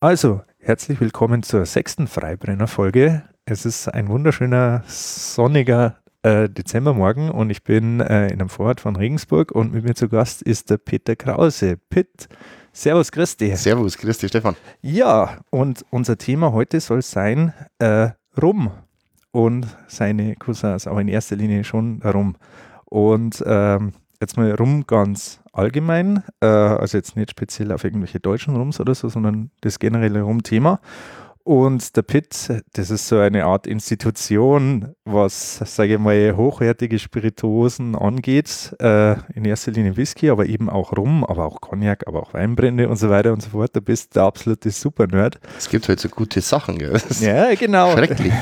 Also, herzlich willkommen zur sechsten Freibrenner-Folge. Es ist ein wunderschöner, sonniger äh, Dezembermorgen und ich bin äh, in einem Vorort von Regensburg und mit mir zu Gast ist der Peter Krause. Pitt, Servus, Christi. Servus, Christi, Stefan. Ja, und unser Thema heute soll sein äh, Rum und seine Cousins, aber in erster Linie schon Rum. Und ähm, jetzt mal Rum ganz allgemein, äh, also jetzt nicht speziell auf irgendwelche deutschen Rums oder so, sondern das generelle Rum-Thema. Und der Pitt, das ist so eine Art Institution, was, sage ich mal, hochwertige Spirituosen angeht. Äh, in erster Linie Whisky, aber eben auch Rum, aber auch Cognac, aber auch Weinbrände und so weiter und so fort. Da bist du der absolute Super-Nerd. Es gibt halt so gute Sachen, gell? Ja, genau. Schrecklich.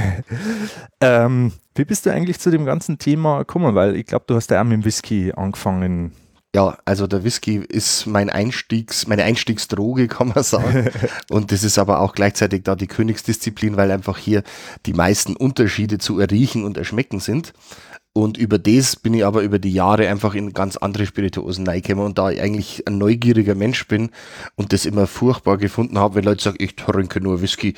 ähm, wie bist du eigentlich zu dem ganzen Thema gekommen? Weil ich glaube, du hast ja auch mit dem Whisky angefangen. Ja, also der Whisky ist mein Einstiegs, meine Einstiegsdroge, kann man sagen. Und das ist aber auch gleichzeitig da die Königsdisziplin, weil einfach hier die meisten Unterschiede zu erriechen und erschmecken sind. Und über das bin ich aber über die Jahre einfach in ganz andere Spirituosen reingekommen und da ich eigentlich ein neugieriger Mensch bin und das immer furchtbar gefunden habe, wenn Leute sagen, ich trinke nur Whisky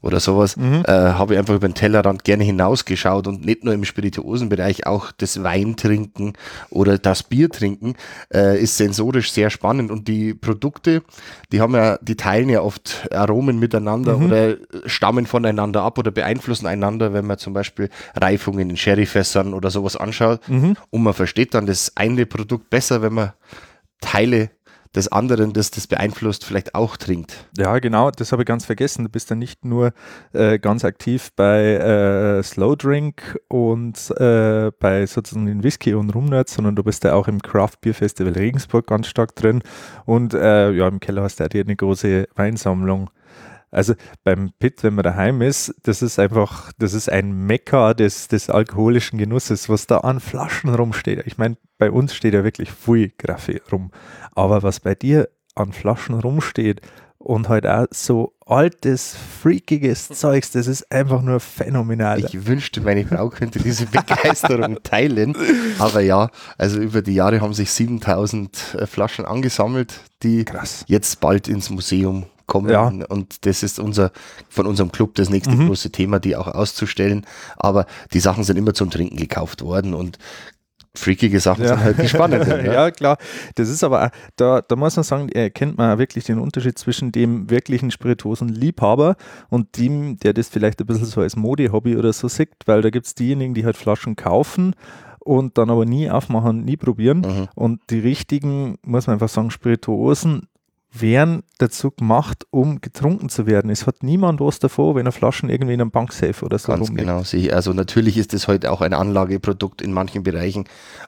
oder sowas, mhm. äh, habe ich einfach über den Tellerrand gerne hinausgeschaut und nicht nur im Spirituosenbereich, auch das Weintrinken oder das Biertrinken äh, ist sensorisch sehr spannend und die Produkte, die haben ja, die teilen ja oft Aromen miteinander mhm. oder stammen voneinander ab oder beeinflussen einander, wenn man zum Beispiel Reifungen in Sherryfässern oder sowas anschaut mhm. und man versteht dann das eine Produkt besser, wenn man Teile des anderen, das das beeinflusst, vielleicht auch trinkt. Ja, genau, das habe ich ganz vergessen. Du bist ja nicht nur äh, ganz aktiv bei äh, Slow Drink und äh, bei sozusagen den Whisky und Rumnerds, sondern du bist ja auch im Craft Beer Festival Regensburg ganz stark drin und äh, ja, im Keller hast du dir eine große Weinsammlung. Also beim Pit, wenn man daheim ist, das ist einfach, das ist ein Mekka des, des alkoholischen Genusses, was da an Flaschen rumsteht. Ich meine, bei uns steht ja wirklich viel Graffe rum. Aber was bei dir an Flaschen rumsteht und halt auch so altes, freakiges Zeugs, das ist einfach nur phänomenal. Ich wünschte, meine Frau könnte diese Begeisterung teilen. Aber ja, also über die Jahre haben sich 7000 äh, Flaschen angesammelt, die Krass. jetzt bald ins Museum kommen. Ja. Und das ist unser, von unserem Club das nächste mhm. große Thema, die auch auszustellen. Aber die Sachen sind immer zum Trinken gekauft worden und freakige Sachen ja. sind halt die spannenden. ja. ja. klar. Das ist aber, da, da muss man sagen, erkennt man wirklich den Unterschied zwischen dem wirklichen spirituosen Liebhaber und dem, der das vielleicht ein bisschen so als Mode-Hobby oder so sieht, weil da gibt es diejenigen, die halt Flaschen kaufen und dann aber nie aufmachen, nie probieren. Mhm. Und die richtigen, muss man einfach sagen, Spirituosen werden dazu gemacht, um getrunken zu werden. Es hat niemand was davor, wenn er Flaschen irgendwie in einem Banksafe oder so Ganz rumliegt. genau. Also natürlich ist es heute auch ein Anlageprodukt in manchen Bereichen,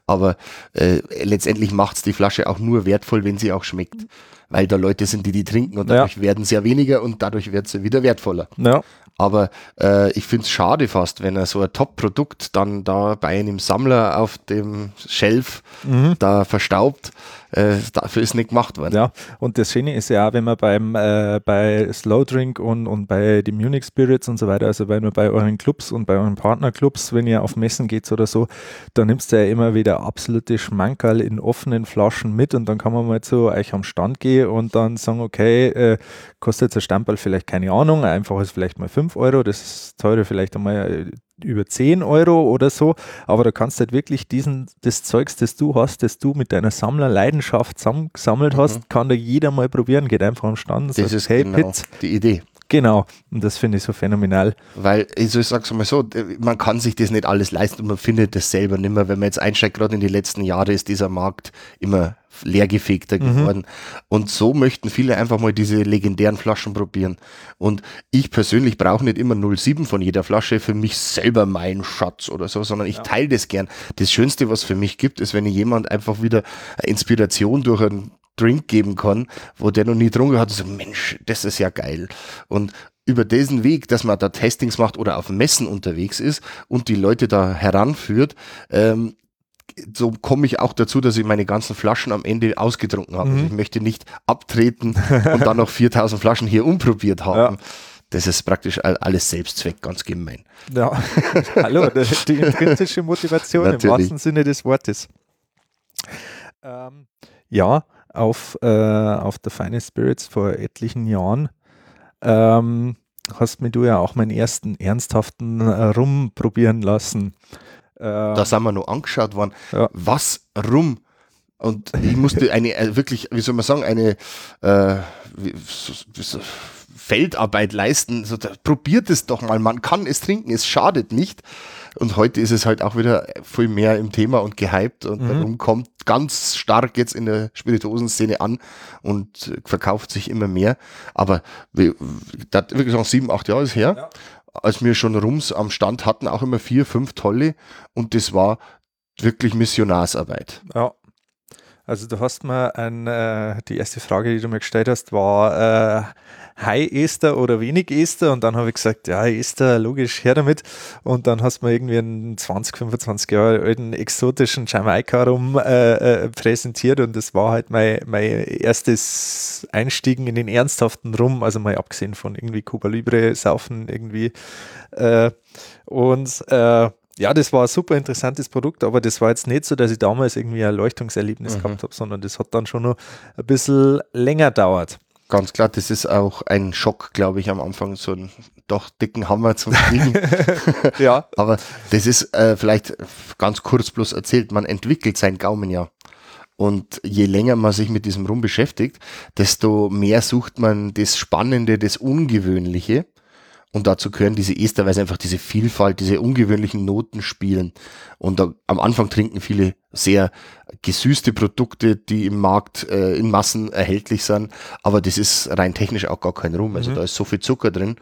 aber äh, letztendlich macht es die Flasche auch nur wertvoll, wenn sie auch schmeckt. Weil da Leute sind, die die trinken und dadurch ja. werden sie ja weniger und dadurch wird sie wieder wertvoller. Ja. Aber äh, ich finde es schade fast, wenn er so ein Top-Produkt dann da bei einem Sammler auf dem Shelf mhm. da verstaubt. Äh, dafür ist nicht gemacht worden. Ja, und das Schöne ist ja auch, wenn man beim äh, bei Slow Drink und, und bei den Munich Spirits und so weiter, also wenn man bei euren Clubs und bei euren Partnerclubs, wenn ihr auf Messen geht oder so, da nimmst du ja immer wieder absolute Schmankerl in offenen Flaschen mit und dann kann man mal zu euch am Stand gehen und dann sagen, okay, äh, kostet jetzt ein Stamperl vielleicht keine Ahnung, einfach ist vielleicht mal 5 Euro, das ist teure vielleicht einmal äh, über 10 Euro oder so, aber da kannst du halt wirklich diesen, das Zeugs, das du hast, das du mit deiner Sammlerleidenschaft gesammelt hast, mhm. kann da jeder mal probieren, geht einfach am Stand. Das sagt, ist hey, genau Pit. die Idee. Genau, und das finde ich so phänomenal. Weil, also ich sag's mal so, man kann sich das nicht alles leisten und man findet das selber nicht mehr. Wenn man jetzt einsteigt, gerade in die letzten Jahre ist dieser Markt immer leergefegter mhm. geworden. Und so möchten viele einfach mal diese legendären Flaschen probieren. Und ich persönlich brauche nicht immer 07 von jeder Flasche für mich selber mein Schatz oder so, sondern ich ja. teile das gern. Das Schönste, was für mich gibt, ist, wenn jemand einfach wieder Inspiration durch ein Drink geben kann, wo der noch nie getrunken hat, so Mensch, das ist ja geil. Und über diesen Weg, dass man da Testings macht oder auf Messen unterwegs ist und die Leute da heranführt, ähm, so komme ich auch dazu, dass ich meine ganzen Flaschen am Ende ausgetrunken habe. Also mhm. Also ich möchte nicht abtreten und dann noch 4000 Flaschen hier umprobiert haben. Ja. Das ist praktisch alles Selbstzweck, ganz gemein. Ja, hallo, die intrinsische Motivation im wahrsten Sinne des Wortes. Ähm, ja, auf, äh, auf der Finest Spirits vor etlichen Jahren ähm, hast mir du ja auch meinen ersten ernsthaften äh, Rum probieren lassen. Da sind wir noch angeschaut worden. Ja. Was Rum? Und ich musste eine äh, wirklich, wie soll man sagen, eine äh, Feldarbeit leisten. So, da, probiert es doch mal, man kann es trinken, es schadet nicht. Und heute ist es halt auch wieder viel mehr im Thema und gehypt und mhm. darum kommt ganz stark jetzt in der Spirituosenszene an und verkauft sich immer mehr. Aber das wirklich sagen, sieben, acht Jahre ist her, ja. Als wir schon Rums am Stand hatten, auch immer vier, fünf tolle und das war wirklich Missionarsarbeit. Ja. Also du hast mir ein, äh, die erste Frage, die du mir gestellt hast, war äh, High Ester oder wenig Ester und dann habe ich gesagt, ja Ester, logisch, her damit. Und dann hast du mir irgendwie einen 20, 25 Jahre alten exotischen Jamaika rum äh, äh, präsentiert. Und das war halt mein, mein erstes Einstiegen in den ernsthaften Rum, also mal abgesehen von irgendwie Cuba Libre saufen irgendwie. Äh, und äh, ja, das war ein super interessantes Produkt, aber das war jetzt nicht so, dass ich damals irgendwie ein Leuchtungserlebnis mhm. gehabt habe, sondern das hat dann schon noch ein bisschen länger dauert. Ganz klar, das ist auch ein Schock, glaube ich, am Anfang, so einen doch dicken Hammer zum Kriegen. ja. Aber das ist äh, vielleicht ganz kurz bloß erzählt, man entwickelt sein Gaumen ja. Und je länger man sich mit diesem Rum beschäftigt, desto mehr sucht man das Spannende, das Ungewöhnliche. Und dazu gehören diese Ester, weil sie einfach diese Vielfalt, diese ungewöhnlichen Noten spielen. Und da, am Anfang trinken viele sehr gesüßte Produkte, die im Markt äh, in Massen erhältlich sind. Aber das ist rein technisch auch gar kein Rum. Also mhm. da ist so viel Zucker drin,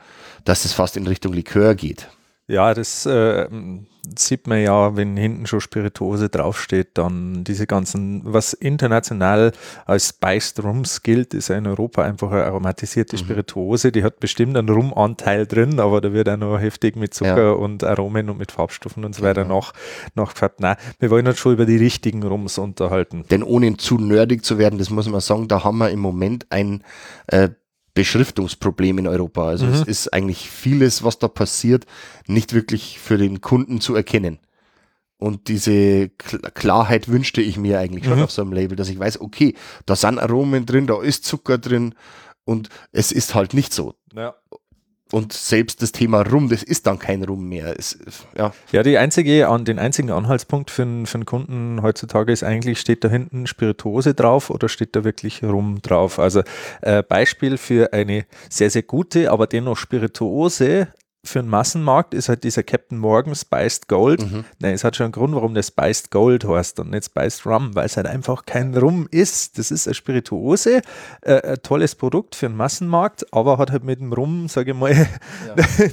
dass es fast in Richtung Likör geht. Ja, das äh, sieht man ja, wenn hinten schon Spirituose draufsteht, dann diese ganzen, was international als Spiced Rums gilt, ist ja in Europa einfach eine aromatisierte mhm. Spirituose, die hat bestimmt einen Rumanteil drin, aber da wird auch noch heftig mit Zucker ja. und Aromen und mit Farbstoffen und so weiter genau. noch, noch gefärbt. Nein, wir wollen uns schon über die richtigen Rums unterhalten. Denn ohne zu nerdig zu werden, das muss man sagen, da haben wir im Moment ein äh, Beschriftungsproblem in Europa. Also mhm. es ist eigentlich vieles, was da passiert, nicht wirklich für den Kunden zu erkennen. Und diese Klarheit wünschte ich mir eigentlich schon mhm. auf so einem Label, dass ich weiß, okay, da sind Aromen drin, da ist Zucker drin und es ist halt nicht so. Ja. Und selbst das Thema Rum, das ist dann kein Rum mehr. Es, ja. ja, die einzige, an, den einzigen Anhaltspunkt für, für einen Kunden heutzutage ist eigentlich, steht da hinten Spirituose drauf oder steht da wirklich Rum drauf? Also äh, Beispiel für eine sehr, sehr gute, aber dennoch Spirituose für einen Massenmarkt ist halt dieser Captain Morgan Spiced Gold. Mhm. Nein, es hat schon einen Grund, warum der Spiced Gold heißt und nicht Spiced Rum, weil es halt einfach kein Rum ist. Das ist eine Spirituose, äh, ein tolles Produkt für einen Massenmarkt, aber hat halt mit dem Rum, sage ich mal, ja.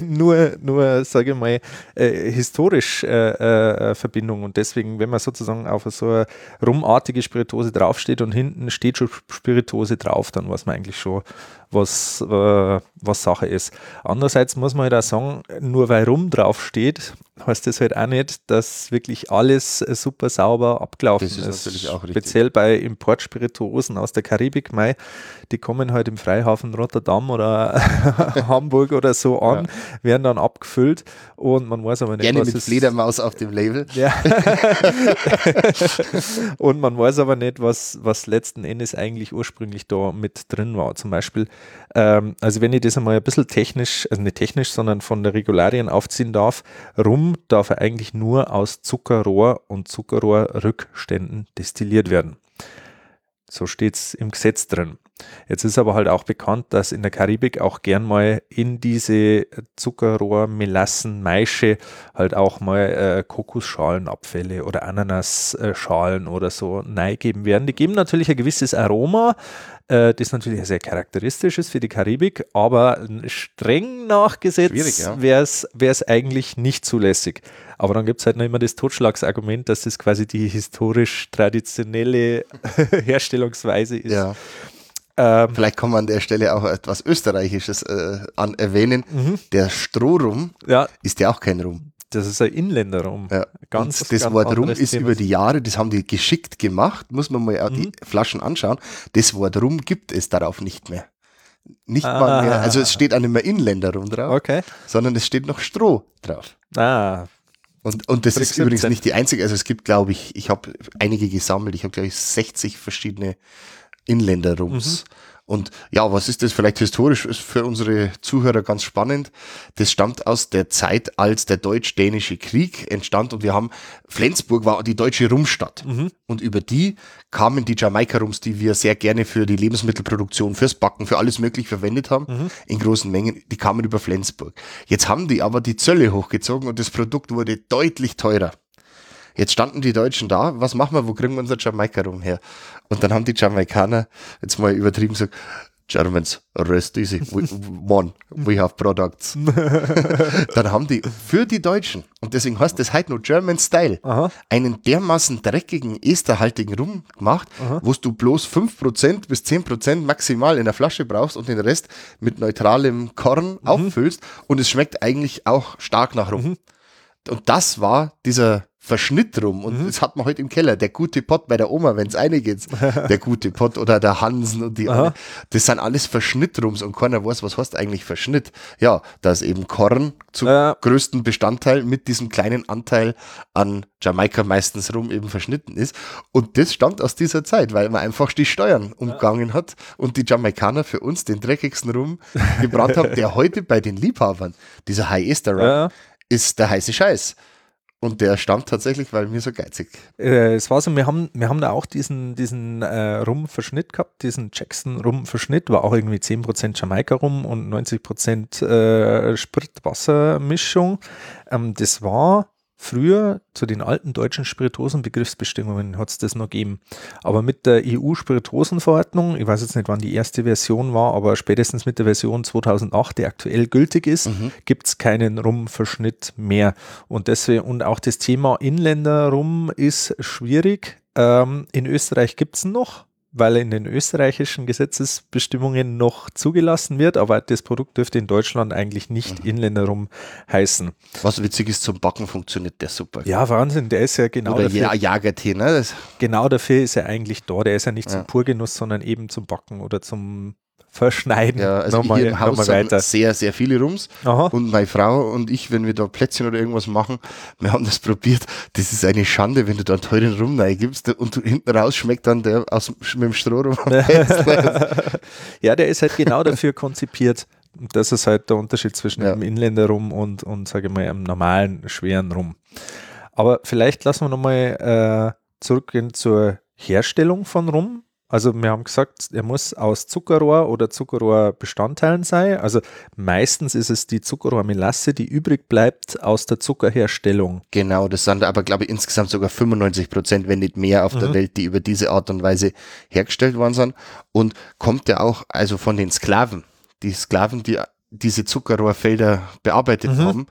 nur, nur sage ich mal, äh, historisch äh, äh, Verbindung. Und deswegen, wenn man sozusagen auf so eine rumartige Spirituose draufsteht und hinten steht schon Spirituose drauf, dann weiß man eigentlich schon, was, äh, was Sache ist. Andererseits muss man halt auch sagen, nur weil Rum draufsteht, heißt das halt auch nicht, dass wirklich alles super sauber abgelaufen das ist. ist. Natürlich auch richtig. Speziell bei Importspirituosen aus der Karibik, Mai, die kommen halt im Freihafen Rotterdam oder Hamburg oder so an, ja. werden dann abgefüllt und man weiß aber nicht, Gerne was mit Fledermaus auf dem Label. Ja. und man weiß aber nicht, was, was letzten Endes eigentlich ursprünglich da mit drin war. Zum Beispiel, ähm, also wenn ich das einmal ein bisschen technisch, also nicht technisch, sondern von der Regularien aufziehen darf, rum darf er eigentlich nur aus Zuckerrohr und Zuckerrohrrückständen destilliert werden. So steht es im Gesetz drin. Jetzt ist aber halt auch bekannt, dass in der Karibik auch gern mal in diese Zuckerrohr, Melassen, Maische halt auch mal äh, Kokosschalenabfälle oder Ananasschalen oder so neigeben werden. Die geben natürlich ein gewisses Aroma, das natürlich sehr charakteristisch ist für die Karibik, aber streng nachgesetzt ja. wäre es eigentlich nicht zulässig. Aber dann gibt es halt noch immer das Totschlagsargument, dass das quasi die historisch traditionelle Herstellungsweise ist. Ja. Ähm, Vielleicht kann man an der Stelle auch etwas Österreichisches äh, an erwähnen. Mhm. Der Strohrum ja. ist ja auch kein Rum. Das ist ein Inländerrum. Ja. Ganz, das ganz Wort Rum ist Thema. über die Jahre, das haben die geschickt gemacht, muss man mal mhm. die Flaschen anschauen. Das Wort Rum gibt es darauf nicht mehr. Nicht ah. mal mehr, also es steht auch nicht mehr Inländerrum drauf, okay. sondern es steht noch Stroh drauf. Ah, und, und das ist übrigens nicht die einzige, also es gibt, glaube ich, ich habe einige gesammelt, ich habe, glaube ich, 60 verschiedene Inländerrums. Mhm. Und ja, was ist das vielleicht historisch ist für unsere Zuhörer ganz spannend? Das stammt aus der Zeit, als der deutsch-dänische Krieg entstand und wir haben, Flensburg war die deutsche Rumstadt. Mhm. Und über die kamen die Jamaika-Rums, die wir sehr gerne für die Lebensmittelproduktion, fürs Backen, für alles möglich verwendet haben, mhm. in großen Mengen, die kamen über Flensburg. Jetzt haben die aber die Zölle hochgezogen und das Produkt wurde deutlich teurer. Jetzt standen die Deutschen da, was machen wir, wo kriegen wir unser Jamaika rum her? Und dann haben die Jamaikaner, jetzt mal übertrieben gesagt, Germans, rest easy, we, one, we have products. dann haben die für die Deutschen, und deswegen heißt das heute nur German Style, Aha. einen dermaßen dreckigen, esterhaltigen Rum gemacht, wo du bloß 5% bis 10% maximal in der Flasche brauchst und den Rest mit neutralem Korn mhm. auffüllst und es schmeckt eigentlich auch stark nach Rum. Mhm. Und das war dieser Verschnitt rum. Und mhm. das hat man heute im Keller. Der gute Pott bei der Oma, wenn es eine geht. Der gute Pott oder der Hansen und die Aha. Das sind alles Verschnittrums und keiner weiß, was heißt eigentlich Verschnitt. Ja, da ist eben Korn zum äh. größten Bestandteil mit diesem kleinen Anteil an Jamaika meistens rum eben verschnitten ist. Und das stammt aus dieser Zeit, weil man einfach die Steuern umgangen ja. hat und die Jamaikaner für uns den dreckigsten Rum gebrannt haben, der heute bei den Liebhabern, dieser High Ester Rum, ja. ist der heiße Scheiß. Und der stammt tatsächlich, weil mir so geizig. Äh, es war so, wir haben, wir haben da auch diesen, diesen äh, Rum-Verschnitt gehabt, diesen Jackson-Rum-Verschnitt, war auch irgendwie 10% Jamaika-Rum und 90% äh, Spritwassermischung. Ähm, das war Früher zu den alten deutschen Spirituosenbegriffsbestimmungen hat es das noch gegeben. Aber mit der EU-Spirituosenverordnung, ich weiß jetzt nicht, wann die erste Version war, aber spätestens mit der Version 2008, die aktuell gültig ist, mhm. gibt es keinen Rumverschnitt mehr. Und, deswegen, und auch das Thema Inländer-Rum ist schwierig. Ähm, in Österreich gibt es noch, weil er in den österreichischen Gesetzesbestimmungen noch zugelassen wird, aber das Produkt dürfte in Deutschland eigentlich nicht mhm. Inländerum heißen. Was witzig ist, zum Backen funktioniert der super. Ja, Wahnsinn, der ist ja genau Oder dafür. Jagertee, ne? Das genau dafür ist er eigentlich da. Der ist ja nicht ja. zum Purgenuss, sondern eben zum Backen oder zum verschneiden. Ja, also nochmal, hier im Haus sind sehr, sehr viele Rums. Aha. Und meine Frau und ich, wenn wir da Plätzchen oder irgendwas machen, wir haben das probiert. Das ist eine Schande, wenn du da einen teuren Rum gibst und du hinten raus schmeckt dann der aus, mit dem Strohrum. ja, der ist halt genau dafür konzipiert. Das ist halt der Unterschied zwischen ja. dem Inländerrum und, und sage ich mal, einem normalen, schweren Rum. Aber vielleicht lassen wir nochmal äh, zurückgehen zur Herstellung von Rum. Also wir haben gesagt, er muss aus Zuckerrohr oder Zuckerrohrbestandteilen sein. Also meistens ist es die Zuckerrohrmelasse, die übrig bleibt aus der Zuckerherstellung. Genau, das sind aber, glaube ich, insgesamt sogar 95 Prozent, wenn nicht mehr auf mhm. der Welt, die über diese Art und Weise hergestellt worden sind. Und kommt ja auch also von den Sklaven. Die Sklaven, die diese Zuckerrohrfelder bearbeitet mhm. haben,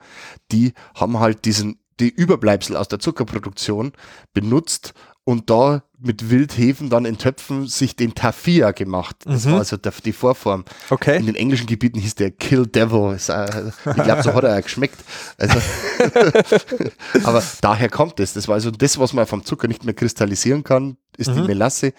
die haben halt diesen die Überbleibsel aus der Zuckerproduktion benutzt und da mit Wildhefen dann in Töpfen sich den Tafia gemacht. Das mhm. war also die Vorform. Okay. In den englischen Gebieten hieß der Kill Devil. ich glaube, so hat er geschmeckt. Also aber daher kommt es. Das war also das, was man vom Zucker nicht mehr kristallisieren kann, ist mhm. die Melasse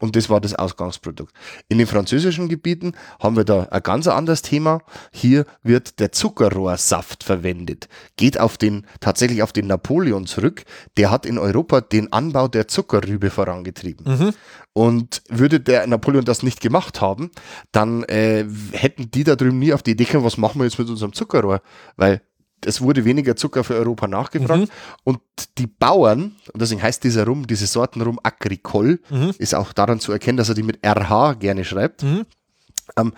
und das war das Ausgangsprodukt. In den französischen Gebieten haben wir da ein ganz anderes Thema. Hier wird der Zuckerrohrsaft verwendet. Geht auf den, tatsächlich auf den Napoleon zurück. Der hat in Europa den Anbau der Zuckerrübe vorangetrieben. Mhm. Und würde der Napoleon das nicht gemacht haben, dann äh, hätten die da drüben nie auf die Idee kommen, was machen wir jetzt mit unserem Zuckerrohr? Weil es wurde weniger Zucker für Europa nachgefragt mhm. und die Bauern, und deswegen heißt dieser Rum, diese Sorten Rum Agricole, mhm. ist auch daran zu erkennen, dass er die mit RH gerne schreibt. Mhm. Ähm,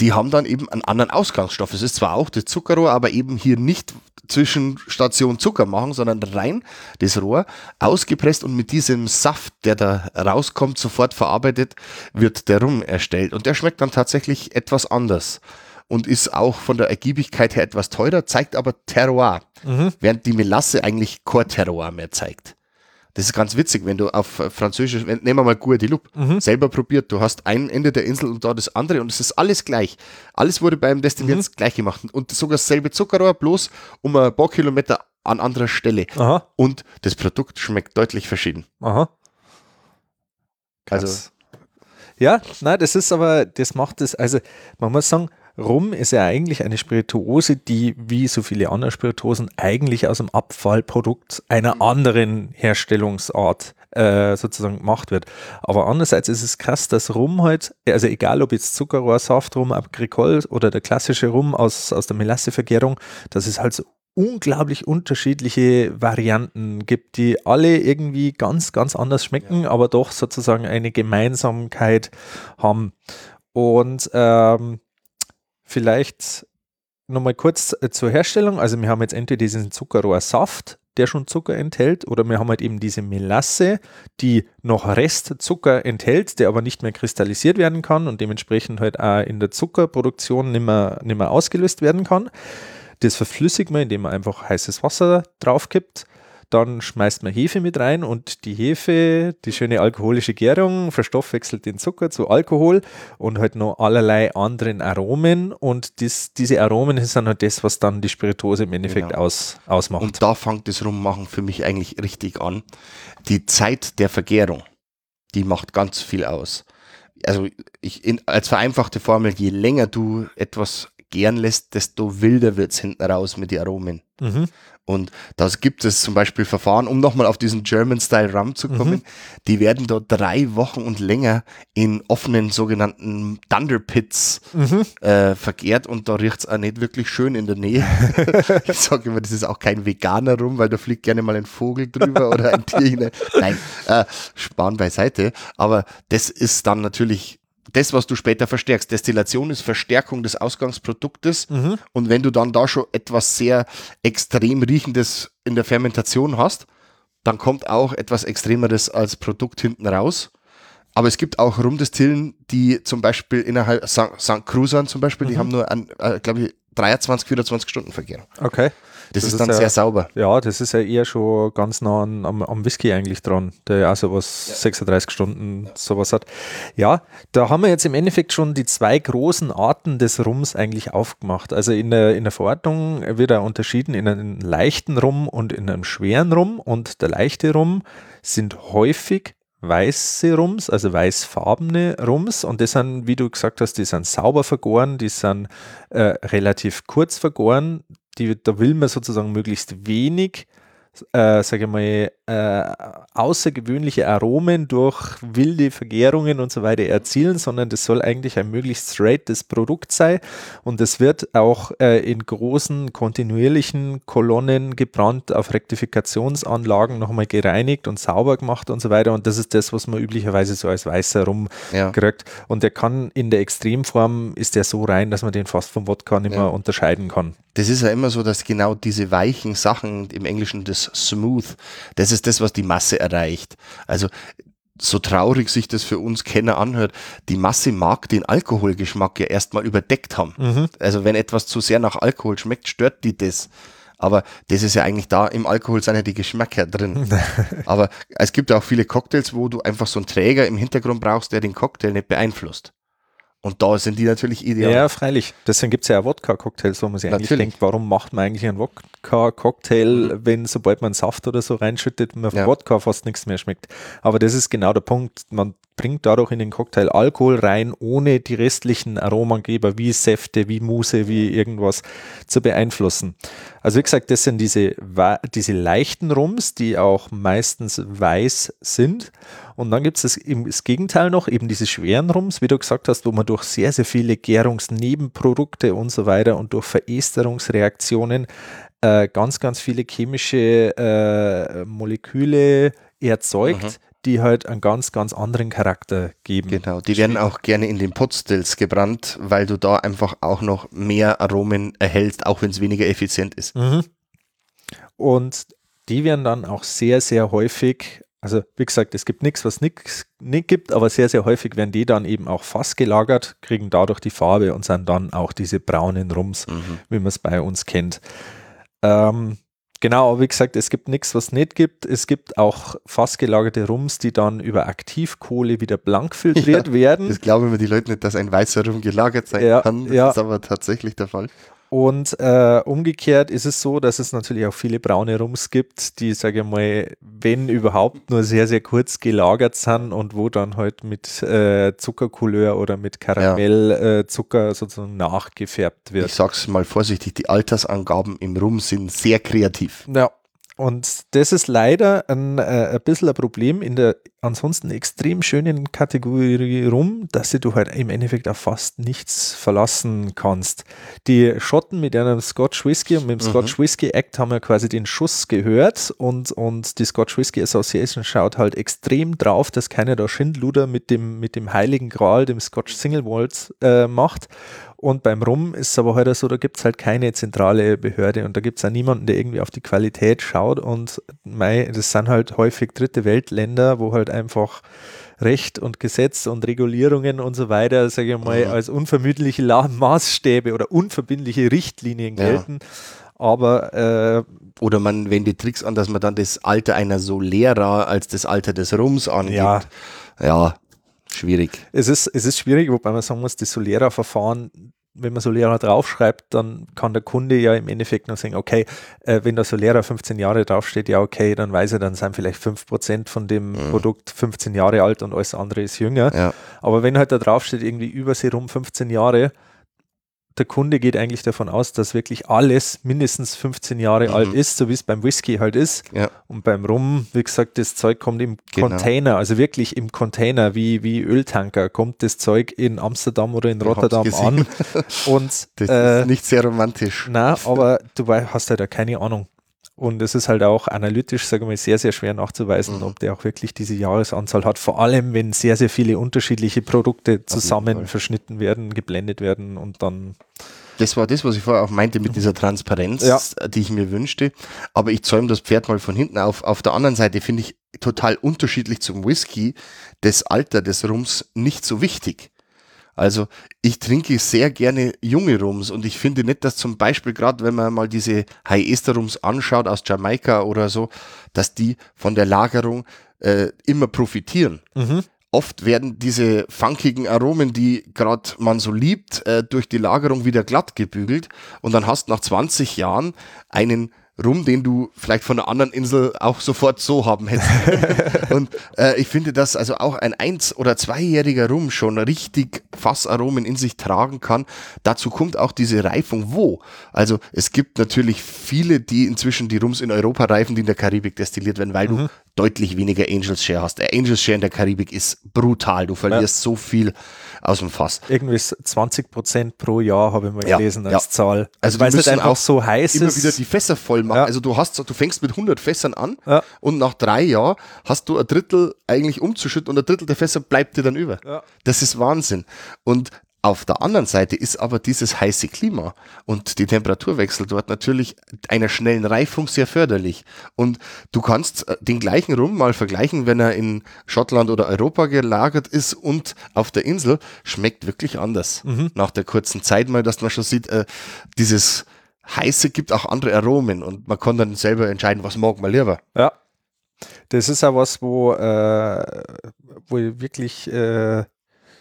die haben dann eben einen anderen Ausgangsstoff. Es ist zwar auch das Zuckerrohr, aber eben hier nicht zwischen Station Zucker machen, sondern rein das Rohr ausgepresst und mit diesem Saft, der da rauskommt, sofort verarbeitet, wird der Rum erstellt. Und der schmeckt dann tatsächlich etwas anders und ist auch von der Ergiebigkeit her etwas teurer, zeigt aber Terroir, mhm. während die Melasse eigentlich Core Terroir mehr zeigt. Das ist ganz witzig, wenn du auf Französisch, nehmen wir mal Guadeloupe, mhm. selber probiert, du hast ein Ende der Insel und da das andere und es ist alles gleich. Alles wurde beim Destillieren mhm. gleich gemacht und sogar dasselbe Zuckerrohr, bloß um ein paar Kilometer an anderer Stelle. Aha. Und das Produkt schmeckt deutlich verschieden. Aha. Krass. Also. Ja, nein, das ist aber, das macht es, also man muss sagen, Rum ist ja eigentlich eine Spirituose, die wie so viele andere Spirituosen eigentlich aus dem Abfallprodukt einer mhm. anderen Herstellungsart äh, sozusagen gemacht wird. Aber andererseits ist es krass, dass Rum halt, also egal ob jetzt Zuckerrohrsaft, Rum Agricole oder der klassische Rum aus, aus der Melassevergärung, dass es halt so unglaublich unterschiedliche Varianten gibt, die alle irgendwie ganz, ganz anders schmecken, ja. aber doch sozusagen eine Gemeinsamkeit haben. Und ähm, vielleicht nochmal kurz äh, zur Herstellung. Also wir haben jetzt entweder diesen Zuckerrohrsaft, der schon Zucker enthält, oder wir haben halt eben diese Melasse, die noch Restzucker enthält, der aber nicht mehr kristallisiert werden kann und dementsprechend halt auch in der Zuckerproduktion nicht mehr, nicht mehr ausgelöst werden kann. Das verflüssigt man, indem man einfach heißes Wasser drauf kippt dann schmeißt man Hefe mit rein und die Hefe, die schöne alkoholische Gärung, verstoffwechselt den Zucker zu Alkohol und halt noch allerlei anderen Aromen. Und dies, diese Aromen sind halt das, was dann die Spirituose im Endeffekt genau. aus, ausmacht. Und da fängt das Rummachen für mich eigentlich richtig an. Die Zeit der Vergärung, die macht ganz viel aus. Also ich, in, als vereinfachte Formel, je länger du etwas gären lässt, desto wilder wird es hinten raus mit den Aromen. Mhm. Und da gibt es zum Beispiel Verfahren, um nochmal auf diesen German-Style Rum zu kommen, mhm. die werden dort drei Wochen und länger in offenen sogenannten Thunder Pits mhm. äh, vergärt und da riecht es auch nicht wirklich schön in der Nähe. ich sage immer, das ist auch kein veganer Rum, weil da fliegt gerne mal ein Vogel drüber oder ein Tier. Nein, äh, sparen beiseite. Aber das ist dann natürlich das, was du später verstärkst. Destillation ist Verstärkung des Ausgangsproduktes. Mhm. Und wenn du dann da schon etwas sehr extrem riechendes in der Fermentation hast, dann kommt auch etwas Extremeres als Produkt hinten raus. Aber es gibt auch Rumdestillen, die zum Beispiel innerhalb St. Cruzan zum Beispiel, mhm. die haben nur, äh, glaube ich, 23, 24 Stunden Verkehr. Okay. Das, das ist, ist dann ja, sehr sauber. Ja, das ist ja eher schon ganz nah an, am, am Whisky eigentlich dran, der ja auch sowas ja. 36 Stunden ja. sowas hat. Ja, da haben wir jetzt im Endeffekt schon die zwei großen Arten des Rums eigentlich aufgemacht. Also in der, in der Verordnung wird er unterschieden in einem leichten Rum und in einem schweren Rum und der leichte Rum sind häufig weiße Rums, also weißfarbene Rums und das sind, wie du gesagt hast, die sind sauber vergoren, die sind äh, relativ kurz vergoren, die, da will man sozusagen möglichst wenig äh, sage ich mal, äh, außergewöhnliche Aromen durch wilde Vergärungen und so weiter erzielen, sondern das soll eigentlich ein möglichst straightes Produkt sein und es wird auch äh, in großen kontinuierlichen Kolonnen gebrannt, auf Rektifikationsanlagen nochmal gereinigt und sauber gemacht und so weiter und das ist das, was man üblicherweise so als weißer Rum ja. und der kann in der Extremform ist der so rein, dass man den fast vom Wodka nicht mehr unterscheiden kann. Das ist ja immer so, dass genau diese weichen Sachen im Englischen das Smooth, das ist das, was die Masse erreicht. Also so traurig sich das für uns Kenner anhört, die Masse mag den Alkoholgeschmack ja erstmal überdeckt haben. Mhm. Also wenn etwas zu sehr nach Alkohol schmeckt, stört die das. Aber das ist ja eigentlich da, im Alkohol sind ja die Geschmäcker drin. Aber es gibt ja auch viele Cocktails, wo du einfach so einen Träger im Hintergrund brauchst, der den Cocktail nicht beeinflusst. Und da sind die natürlich ideal. Ja, freilich. Deswegen gibt es ja auch Wodka-Cocktails, wo man sich natürlich. eigentlich denkt, warum macht man eigentlich einen Wodka-Cocktail, wenn sobald man Saft oder so reinschüttet, man ja. Wodka fast nichts mehr schmeckt. Aber das ist genau der Punkt. Man bringt dadurch in den Cocktail Alkohol rein, ohne die restlichen Aromageber wie Säfte, wie Muse, wie irgendwas zu beeinflussen. Also wie gesagt, das sind diese, diese leichten Rums, die auch meistens weiß sind. Und dann gibt es das, das Gegenteil noch, eben diese schweren Rums, wie du gesagt hast, wo man durch sehr, sehr viele Gärungsnebenprodukte und so weiter und durch Veresterungsreaktionen äh, ganz, ganz viele chemische äh, Moleküle erzeugt, mhm. Die halt einen ganz, ganz anderen Charakter geben. Genau, die werden auch gerne in den Potstills gebrannt, weil du da einfach auch noch mehr Aromen erhältst, auch wenn es weniger effizient ist. Mhm. Und die werden dann auch sehr, sehr häufig also wie gesagt, es gibt nichts, was nichts nicht gibt, aber sehr, sehr häufig werden die dann eben auch fast gelagert, kriegen dadurch die Farbe und sind dann auch diese braunen Rums, mhm. wie man es bei uns kennt. Ähm, genau, aber wie gesagt, es gibt nichts, was nicht gibt. Es gibt auch fast gelagerte Rums, die dann über Aktivkohle wieder blank filtriert ja, werden. Das glauben mir die Leute nicht, dass ein weißer Rum gelagert sein ja, kann. Das ja. ist aber tatsächlich der Fall. Und äh, umgekehrt ist es so, dass es natürlich auch viele braune Rums gibt, die, sage ich mal, wenn überhaupt nur sehr, sehr kurz gelagert sind und wo dann halt mit äh, Zuckercouleur oder mit Karamellzucker ja. äh, sozusagen nachgefärbt wird. Ich sag's mal vorsichtig, die Altersangaben im Rum sind sehr kreativ. Ja, und das ist leider ein, äh, ein bisschen ein Problem in der ansonsten extrem schönen Kategorie rum, dass du halt im Endeffekt auf fast nichts verlassen kannst. Die Schotten mit einem Scotch Whisky und mit dem mhm. Scotch Whisky Act haben ja quasi den Schuss gehört und, und die Scotch Whisky Association schaut halt extrem drauf, dass keiner da Schindluder mit dem, mit dem heiligen Gral, dem Scotch Single Malt äh, macht und beim Rum ist es aber heute so, da gibt es halt keine zentrale Behörde und da gibt es auch niemanden, der irgendwie auf die Qualität schaut. Und mei, das sind halt häufig dritte Weltländer, wo halt einfach Recht und Gesetz und Regulierungen und so weiter, sage ich mal, mhm. als unvermüdliche Maßstäbe oder unverbindliche Richtlinien gelten. Ja. Aber äh, oder man wendet Tricks an, dass man dann das Alter einer Solera als das Alter des Rums angibt. Ja, ja schwierig. Es ist, es ist schwierig, wobei man sagen muss, das Solera-Verfahren wenn man Solera draufschreibt, dann kann der Kunde ja im Endeffekt noch sagen, okay, äh, wenn da Solera 15 Jahre draufsteht, ja okay, dann weiß er, dann sind vielleicht 5% von dem mhm. Produkt 15 Jahre alt und alles andere ist jünger. Ja. Aber wenn halt da draufsteht, irgendwie über Serum 15 Jahre, der Kunde geht eigentlich davon aus, dass wirklich alles mindestens 15 Jahre mhm. alt ist, so wie es beim Whisky halt ist. Ja. Und beim Rum, wie gesagt, das Zeug kommt im genau. Container, also wirklich im Container, wie, wie Öltanker, kommt das Zeug in Amsterdam oder in Rotterdam an. Und, das äh, ist nicht sehr romantisch. Na, aber du hast halt ja keine Ahnung. Und es ist halt auch analytisch, sagen wir mal, sehr, sehr schwer nachzuweisen, mhm. ob der auch wirklich diese Jahresanzahl hat. Vor allem, wenn sehr, sehr viele unterschiedliche Produkte zusammen verschnitten werden, geblendet werden und dann. Das war das, was ich vorher auch meinte mit dieser Transparenz, ja. die ich mir wünschte. Aber ich zäume das Pferd mal von hinten auf. Auf der anderen Seite finde ich total unterschiedlich zum Whisky das Alter des Rums nicht so wichtig. Also ich trinke sehr gerne junge Rums und ich finde nicht, dass zum Beispiel gerade, wenn man mal diese High Ester Rums anschaut aus Jamaika oder so, dass die von der Lagerung äh, immer profitieren. Mhm. Oft werden diese funkigen Aromen, die gerade man so liebt, äh, durch die Lagerung wieder glatt gebügelt und dann hast nach 20 Jahren einen rum, den du vielleicht von einer anderen Insel auch sofort so haben hättest. und äh, ich finde, dass also auch ein eins- oder zweijähriger Rum schon richtig Fassaromen in sich tragen kann. Dazu kommt auch diese Reifung wo. Also es gibt natürlich viele, die inzwischen die Rums in Europa reifen, die in der Karibik destilliert werden, weil mhm. du deutlich weniger Angels Share hast. Der Angels Share in der Karibik ist brutal. Du verlierst ja. so viel aus dem Fass. Irgendwie 20 Prozent pro Jahr habe ich mal ja, gelesen als ja. Zahl. Also weil es halt einfach auch so heiß immer ist. wieder die Fässer voll machen. Ja. Also du hast, du fängst mit 100 Fässern an und nach drei Jahren hast du ein Drittel eigentlich umzuschütten und ein Drittel der Fässer bleibt dir dann über. Das ist Wahnsinn. Und auf der anderen Seite ist aber dieses heiße Klima und die Temperaturwechsel dort natürlich einer schnellen Reifung sehr förderlich. Und du kannst äh, den gleichen Rum mal vergleichen, wenn er in Schottland oder Europa gelagert ist und auf der Insel, schmeckt wirklich anders. Mhm. Nach der kurzen Zeit mal, dass man schon sieht, äh, dieses Heiße gibt auch andere Aromen und man kann dann selber entscheiden, was mag man lieber. Ja. Das ist auch was, wo, äh, wo ich wirklich äh,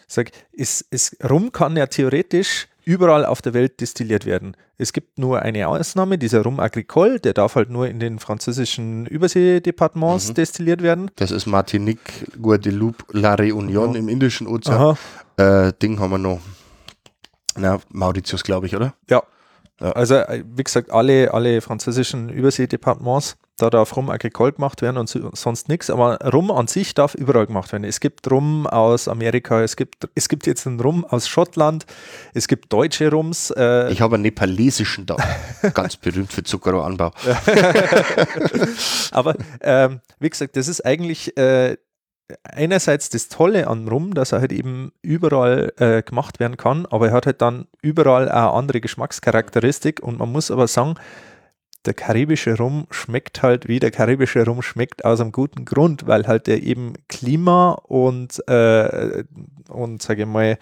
sag, ist, ist, Rum kann ja theoretisch überall auf der Welt destilliert werden. Es gibt nur eine Ausnahme, dieser Rum Agricole, der darf halt nur in den französischen Überseedepartements mhm. destilliert werden. Das ist Martinique, Guadeloupe, La Réunion ja. im Indischen Ozean. Äh, Ding haben wir noch. Na, Mauritius, glaube ich, oder? Ja. Also, äh, wie gesagt, alle, alle französischen Überseedepartements da darf Rum agricole gemacht werden und sonst nichts. Aber Rum an sich darf überall gemacht werden. Es gibt Rum aus Amerika, es gibt, es gibt jetzt einen Rum aus Schottland, es gibt deutsche Rums. Äh ich habe einen nepalesischen da, ganz berühmt für Zuckerrohranbau. Aber ähm, wie gesagt, das ist eigentlich äh, einerseits das Tolle an Rum, dass er halt eben überall äh, gemacht werden kann, aber er hat halt dann überall eine andere Geschmackscharakteristik und man muss aber sagen, der karibische Rum schmeckt halt wie der karibische Rum schmeckt aus einem guten Grund, weil halt der eben Klima und, äh, und sage ich mal,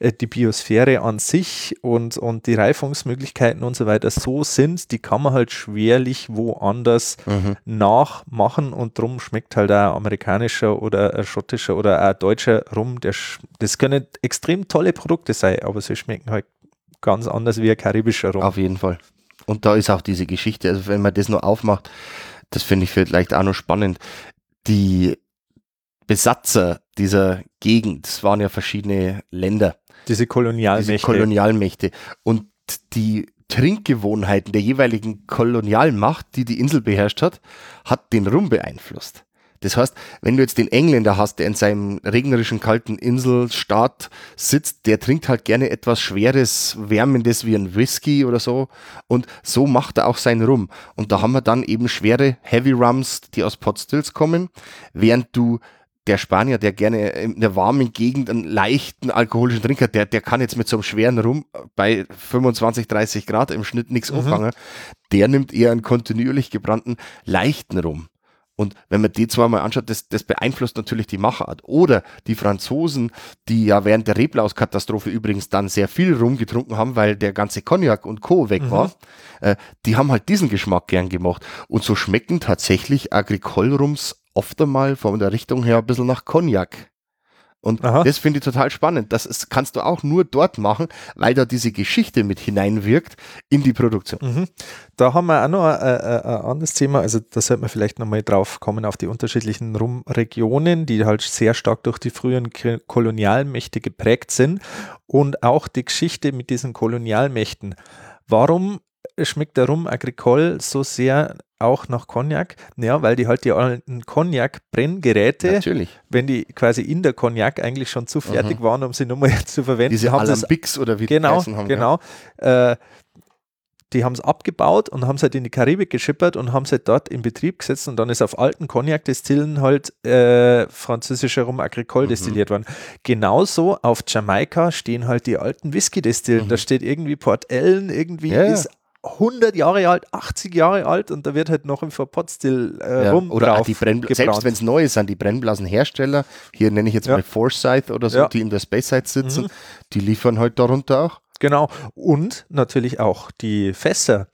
äh, die Biosphäre an sich und, und die Reifungsmöglichkeiten und so weiter so sind, die kann man halt schwerlich woanders mhm. nachmachen und drum schmeckt halt ein amerikanischer oder ein schottischer oder ein deutscher Rum. Der, das können extrem tolle Produkte sein, aber sie schmecken halt ganz anders wie ein karibischer Rum. Auf jeden Fall. Und da ist auch diese Geschichte, also wenn man das nur aufmacht, das finde ich vielleicht auch noch spannend. Die Besatzer dieser Gegend, es waren ja verschiedene Länder. Diese Kolonialmächte. Diese Kolonialmächte. Und die Trinkgewohnheiten der jeweiligen Kolonialmacht, die die Insel beherrscht hat, hat den Rum beeinflusst. Das heißt, wenn du jetzt den Engländer hast, der in seinem regnerischen, kalten Inselstaat sitzt, der trinkt halt gerne etwas Schweres, Wärmendes wie ein Whisky oder so. Und so macht er auch seinen Rum. Und da haben wir dann eben schwere Heavy Rums, die aus Potstills kommen, während du der Spanier, der gerne in der warmen Gegend einen leichten alkoholischen Trinker, der, der kann jetzt mit so einem schweren Rum bei 25, 30 Grad im Schnitt nichts mhm. anfangen. Der nimmt eher einen kontinuierlich gebrannten, leichten Rum. Und wenn man die zweimal anschaut, das, das beeinflusst natürlich die Machart. Oder die Franzosen, die ja während der Reblauskatastrophe übrigens dann sehr viel rumgetrunken haben, weil der ganze Cognac und Co. weg mhm. war, äh, die haben halt diesen Geschmack gern gemacht. Und so schmecken tatsächlich Agricole-Rums oft einmal von der Richtung her ein bisschen nach Cognac. Und Aha. das finde ich total spannend. Das ist, kannst du auch nur dort machen, weil da diese Geschichte mit hineinwirkt in die Produktion. Mhm. Da haben wir auch noch ein, ein, ein anderes Thema. Also da sollte man vielleicht nochmal drauf kommen auf die unterschiedlichen Rumregionen, die halt sehr stark durch die frühen Kolonialmächte geprägt sind und auch die Geschichte mit diesen Kolonialmächten. Warum schmeckt der Rum Agricole so sehr auch nach Cognac? Ja, weil die halt die alten Cognac-Brenngeräte, wenn die quasi in der Cognac eigentlich schon zu fertig mhm. waren, um sie nochmal zu verwenden, diese haben Alambics oder wie genau, die haben. Genau, ja. äh, die haben es abgebaut und haben es halt in die Karibik geschippert und haben es halt dort in Betrieb gesetzt und dann ist auf alten Cognac-Destillen halt äh, französischer Rum Agricole mhm. destilliert worden. Genauso auf Jamaika stehen halt die alten Whisky-Destillen. Mhm. Da steht irgendwie Port Ellen, irgendwie ja, ist 100 Jahre alt, 80 Jahre alt und da wird halt noch im Verpotstill äh, ja, rum Oder die selbst wenn es neu ist, sind die Brennblasenhersteller, hier nenne ich jetzt ja. mal Forsyth oder so, ja. die in der Space Side sitzen, mhm. die liefern halt darunter auch. Genau. Und natürlich auch die Fässer.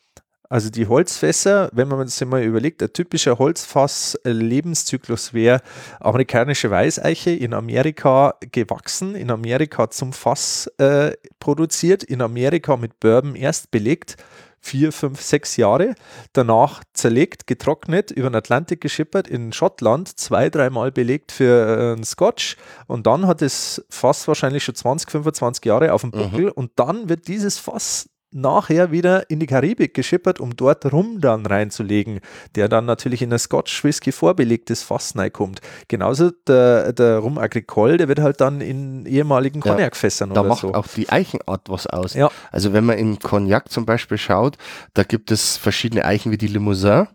Also die Holzfässer, wenn man sich mal überlegt, ein typischer Holzfass-Lebenszyklus wäre amerikanische Weißeiche in Amerika gewachsen, in Amerika zum Fass äh, produziert, in Amerika mit Bourbon erst belegt, vier, fünf, sechs Jahre. Danach zerlegt, getrocknet, über den Atlantik geschippert, in Schottland zwei, dreimal belegt für äh, einen Scotch. Und dann hat es Fass wahrscheinlich schon 20, 25 Jahre auf dem Buckel. Mhm. Und dann wird dieses Fass nachher wieder in die Karibik geschippert, um dort Rum dann reinzulegen, der dann natürlich in ein Scotch Whisky vorbelegtes Fass kommt. Genauso der, der Rum Agricole, der wird halt dann in ehemaligen Cognac-Fässern ja, Da macht so. auch die Eichenart was aus. Ja. Also wenn man im Cognac zum Beispiel schaut, da gibt es verschiedene Eichen wie die Limousin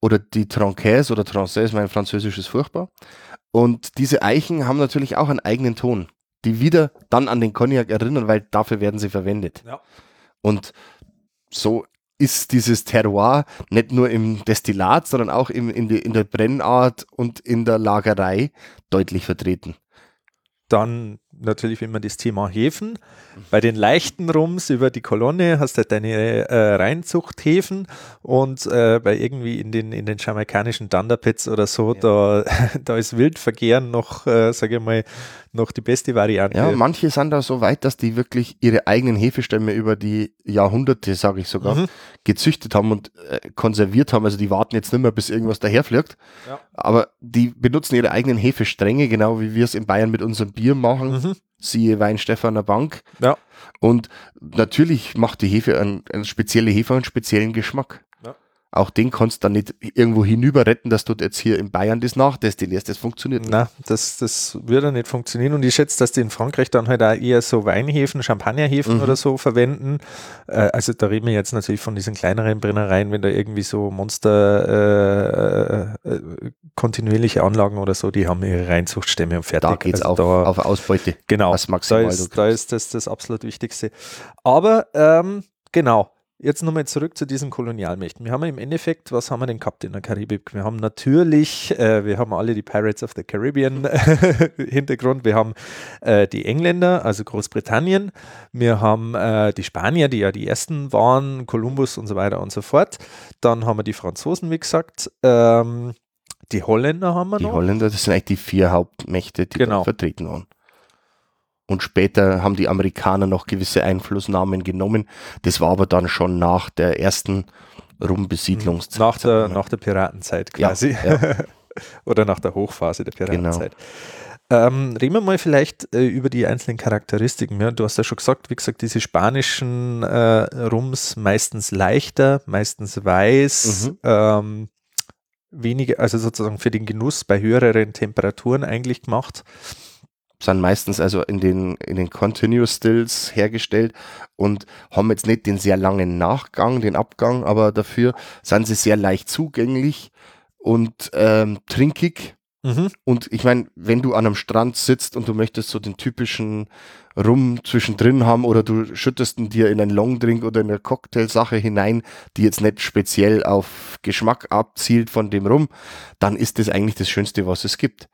oder die Trancaise oder Trancaise, mein Französisch ist furchtbar. Und diese Eichen haben natürlich auch einen eigenen Ton, die wieder dann an den Cognac erinnern, weil dafür werden sie verwendet. Ja. Und so ist dieses Terroir nicht nur im Destillat, sondern auch im, in, die, in der Brennart und in der Lagerei deutlich vertreten. Dann natürlich immer das Thema Hefen. Bei den leichten Rums über die Kolonne hast du halt deine äh, Reinzuchthäfen und äh, bei irgendwie in den, in den jamaikanischen Thunderpits oder so, ja. da, da ist Wildverkehren noch, äh, sage ich mal, noch die beste Variante. Ja, manche sind da so weit, dass die wirklich ihre eigenen Hefestämme über die Jahrhunderte, sage ich sogar, mhm. gezüchtet haben und äh, konserviert haben. Also die warten jetzt nicht mehr, bis irgendwas daherfliegt. Ja. Aber die benutzen ihre eigenen Hefestränge, genau wie wir es in Bayern mit unserem Bier machen. Mhm siehe Weinstefaner Bank. Ja. Und natürlich macht die Hefe einen, eine spezielle Hefe einen speziellen Geschmack. Auch den kannst du dann nicht irgendwo hinüber retten, dass du jetzt hier in Bayern das nachdestillierst. Das funktioniert nicht. Nein, das, das würde nicht funktionieren. Und ich schätze, dass die in Frankreich dann halt auch eher so Weinhefen, Champagnerhefen mhm. oder so verwenden. Äh, also da reden wir jetzt natürlich von diesen kleineren Brennereien, wenn da irgendwie so Monster äh, äh, kontinuierliche Anlagen oder so, die haben ihre Reinzuchtstämme und fertig. Da geht es also auf, auf Ausbeute. Genau, da ist, da ist das das absolut Wichtigste. Aber ähm, genau, Jetzt nochmal zurück zu diesen Kolonialmächten. Wir haben im Endeffekt, was haben wir denn gehabt in der Karibik? Wir haben natürlich, äh, wir haben alle die Pirates of the Caribbean Hintergrund. Wir haben äh, die Engländer, also Großbritannien. Wir haben äh, die Spanier, die ja die ersten waren, Kolumbus und so weiter und so fort. Dann haben wir die Franzosen, wie gesagt. Ähm, die Holländer haben wir die noch. Die Holländer, das sind eigentlich die vier Hauptmächte, die genau. vertreten waren. Und später haben die Amerikaner noch gewisse Einflussnahmen genommen. Das war aber dann schon nach der ersten Rumbesiedlungszeit. Nach der, nach der Piratenzeit quasi. Ja, ja. Oder nach der Hochphase der Piratenzeit. Genau. Ähm, reden wir mal vielleicht äh, über die einzelnen Charakteristiken. Ja, du hast ja schon gesagt, wie gesagt, diese spanischen äh, Rums meistens leichter, meistens weiß, Mhm. ähm, weniger, also sozusagen für den Genuss bei höheren Temperaturen eigentlich gemacht. Sind meistens also in den, in den Continuous Stills hergestellt und haben jetzt nicht den sehr langen Nachgang, den Abgang, aber dafür sind sie sehr leicht zugänglich und ähm, trinkig. Mhm. Und ich meine, wenn du an einem Strand sitzt und du möchtest so den typischen Rum zwischendrin haben oder du schüttest ihn dir in einen Longdrink oder in eine Cocktailsache hinein, die jetzt nicht speziell auf Geschmack abzielt von dem Rum, dann ist das eigentlich das Schönste, was es gibt.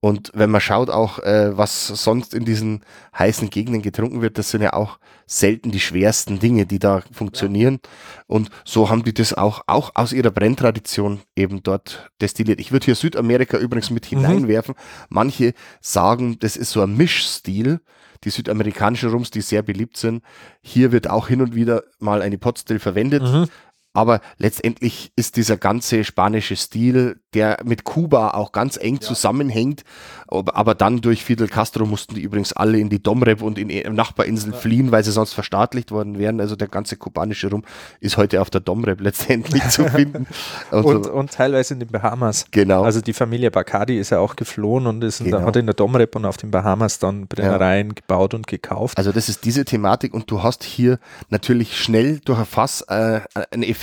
Und wenn man schaut auch, äh, was sonst in diesen heißen Gegenden getrunken wird, das sind ja auch selten die schwersten Dinge, die da funktionieren. Und so haben die das auch, auch aus ihrer Brenntradition eben dort destilliert. Ich würde hier Südamerika übrigens mit hineinwerfen. Manche sagen, das ist so ein Mischstil. Die südamerikanischen Rums, die sehr beliebt sind. Hier wird auch hin und wieder mal eine Potstill verwendet. Mhm. Aber letztendlich ist dieser ganze spanische Stil, der mit Kuba auch ganz eng zusammenhängt, aber, dann durch Fidel Castro mussten die übrigens alle in die Domrep und in die Nachbarinseln fliehen, weil sie sonst verstaatlicht worden wären. Also der ganze kubanische Rum ist heute auf der Domrep letztendlich zu finden. Und, Und, so, und teilweise in den Bahamas. genau. Also die Familie Bacardi ist ja auch geflohen und ist in der, Genau. hat in der Domrep und auf den Bahamas dann Brennereien gebaut und gekauft. Also das ist diese Thematik und du hast hier natürlich schnell durch ein Fass äh, einen Effekt,